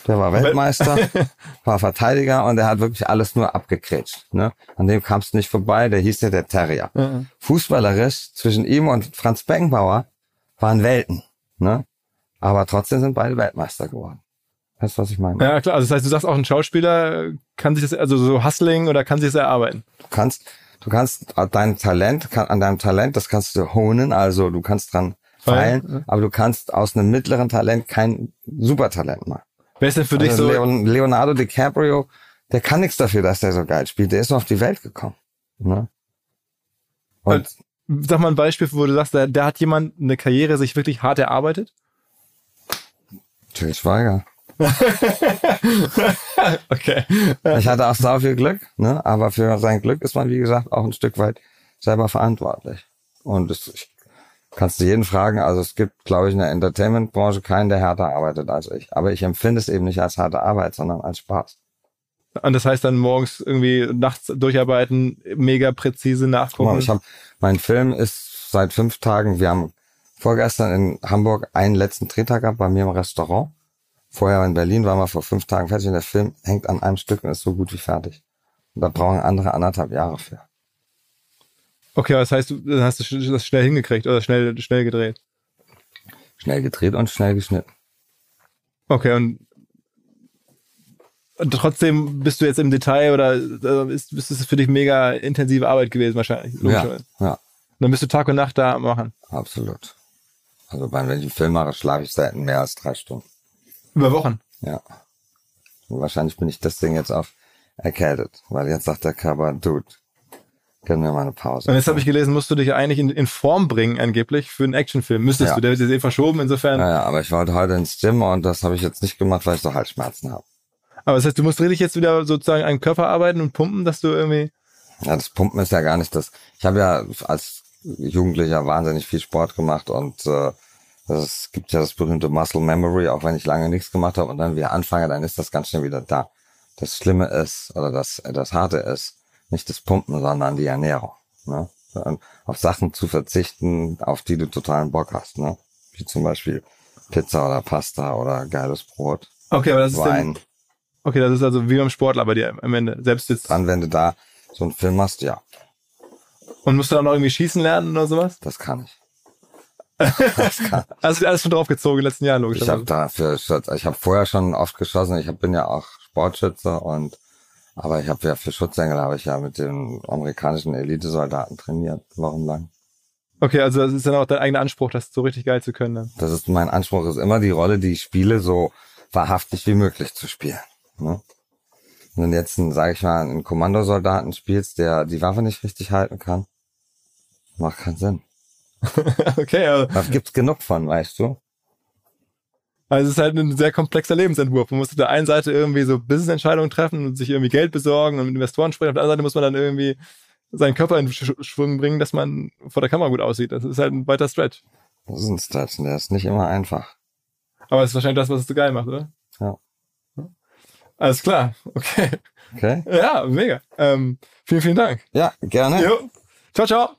der war Weltmeister, [LAUGHS] war Verteidiger und der hat wirklich alles nur abgekrätscht. Ne? An dem kamst du nicht vorbei, der hieß ja der Terrier. Ja. Fußballerisch zwischen ihm und Franz Beckenbauer waren Welten. Ne? Aber trotzdem sind beide Weltmeister geworden. Weißt du, was ich meine? Ja, klar. Also das heißt, du sagst auch, ein Schauspieler kann sich das, also so Hustling oder kann sich das erarbeiten. Du kannst, du kannst dein Talent, kann, an deinem Talent, das kannst du honen, also du kannst dran Feilen, feilen, aber du kannst aus einem mittleren Talent kein Supertalent machen. Wer ist denn für dich Also so, Leon, Leonardo DiCaprio, der kann nichts dafür, dass der so geil spielt. Der ist nur auf die Welt gekommen. Ne? Und sag mal ein Beispiel, wo du sagst, da, da hat jemand eine Karriere sich wirklich hart erarbeitet? Till Schweiger. [LAUGHS] Okay. Ich hatte auch sau viel Glück, ne? aber für sein Glück ist man, wie gesagt, auch ein Stück weit selber verantwortlich. Und das, ich, kannst du jeden fragen, also es gibt, glaube ich, in der Entertainment-Branche keinen, der härter arbeitet als ich. Aber ich empfinde es eben nicht als harte Arbeit, sondern als Spaß. Und das heißt dann morgens irgendwie nachts durcharbeiten, mega präzise Guck nachgucken. mal, ich hab, mein Film ist seit fünf Tagen, wir haben vorgestern in Hamburg einen letzten Drehtag gehabt bei mir im Restaurant. Vorher in Berlin waren wir vor fünf Tagen fertig und der Film hängt an einem Stück und ist so gut wie fertig. Und da brauchen andere anderthalb Jahre für. Okay, das heißt, du dann hast du das schnell hingekriegt oder schnell, schnell gedreht. Schnell gedreht und schnell geschnitten. Okay, und, trotzdem bist du jetzt im Detail oder äh, ist, ist es für dich mega intensive Arbeit gewesen wahrscheinlich. Ja, ja, Dann bist du Tag und Nacht da am machen. absolut. Also wenn ich einen Film mache, schlafe ich selten mehr als drei Stunden. Über Wochen. Ja. Und wahrscheinlich bin ich deswegen jetzt auch erkältet, weil jetzt sagt der Körper, Dude, gönn mir mal eine Pause. Und jetzt habe ich gelesen, musst du dich eigentlich in, in Form bringen, angeblich, für einen Actionfilm. Müsstest Ja. du, der wird jetzt eh verschoben, insofern. Ja, ja, aber ich wollte heute ins Gym und das habe ich jetzt nicht gemacht, weil ich so Halsschmerzen habe. Aber das heißt, du musst richtig jetzt wieder sozusagen an den Körper arbeiten und pumpen, dass du irgendwie. Ja, das Pumpen ist ja gar nicht das. Ich habe ja als Jugendlicher wahnsinnig viel Sport gemacht und äh, es gibt ja das berühmte Muscle Memory, auch wenn ich lange nichts gemacht habe und dann wieder anfange, dann ist das ganz schnell wieder da. Das Schlimme ist, oder das, das Harte ist, nicht das Pumpen, sondern die Ernährung. Ne? Und auf Sachen zu verzichten, auf die du totalen Bock hast. Ne? Wie zum Beispiel Pizza oder Pasta oder geiles Brot, Okay, aber das ist Wein. dann, okay, das ist also wie beim Sportler bei dir am Ende. Selbst jetzt. Dann, wenn du da so einen Film machst, ja, Und musst du dann noch irgendwie schießen lernen oder sowas? das kann ich. [LAUGHS] Das kann Hast du alles schon draufgezogen in den letzten Jahren, logisch. Ich habe dafür, Schutz- ich habe vorher schon oft geschossen. Ich bin ja auch Sportschütze und aber ich habe ja für Schutzengel habe ich ja mit den amerikanischen Elitesoldaten trainiert, wochenlang. Okay, also das ist dann auch dein eigener Anspruch, das so richtig geil zu können. Dann. Das ist mein Anspruch, ist immer die Rolle, die ich spiele, so wahrhaftig wie möglich zu spielen. Ne? Wenn du jetzt, sage ich mal, einen Kommandosoldaten spielst, der die Waffe nicht richtig halten kann, macht keinen Sinn. [LAUGHS] okay, also, Da gibt's genug von, weißt du? Also es ist halt ein sehr komplexer Lebensentwurf. Man muss auf der einen Seite irgendwie so Business-Entscheidungen treffen und sich irgendwie Geld besorgen und mit Investoren sprechen. Auf der anderen Seite muss man dann irgendwie seinen Körper in Sch Schwung bringen, dass man vor der Kamera gut aussieht. Das ist halt ein weiter Stretch. Das ist ein Stretch, der ist nicht immer einfach. Aber es ist wahrscheinlich das, was es so geil macht, oder? Ja. Alles klar, okay. Okay? Ja, mega. Ähm, vielen, vielen Dank. Ja, gerne. Jo. Ciao, ciao.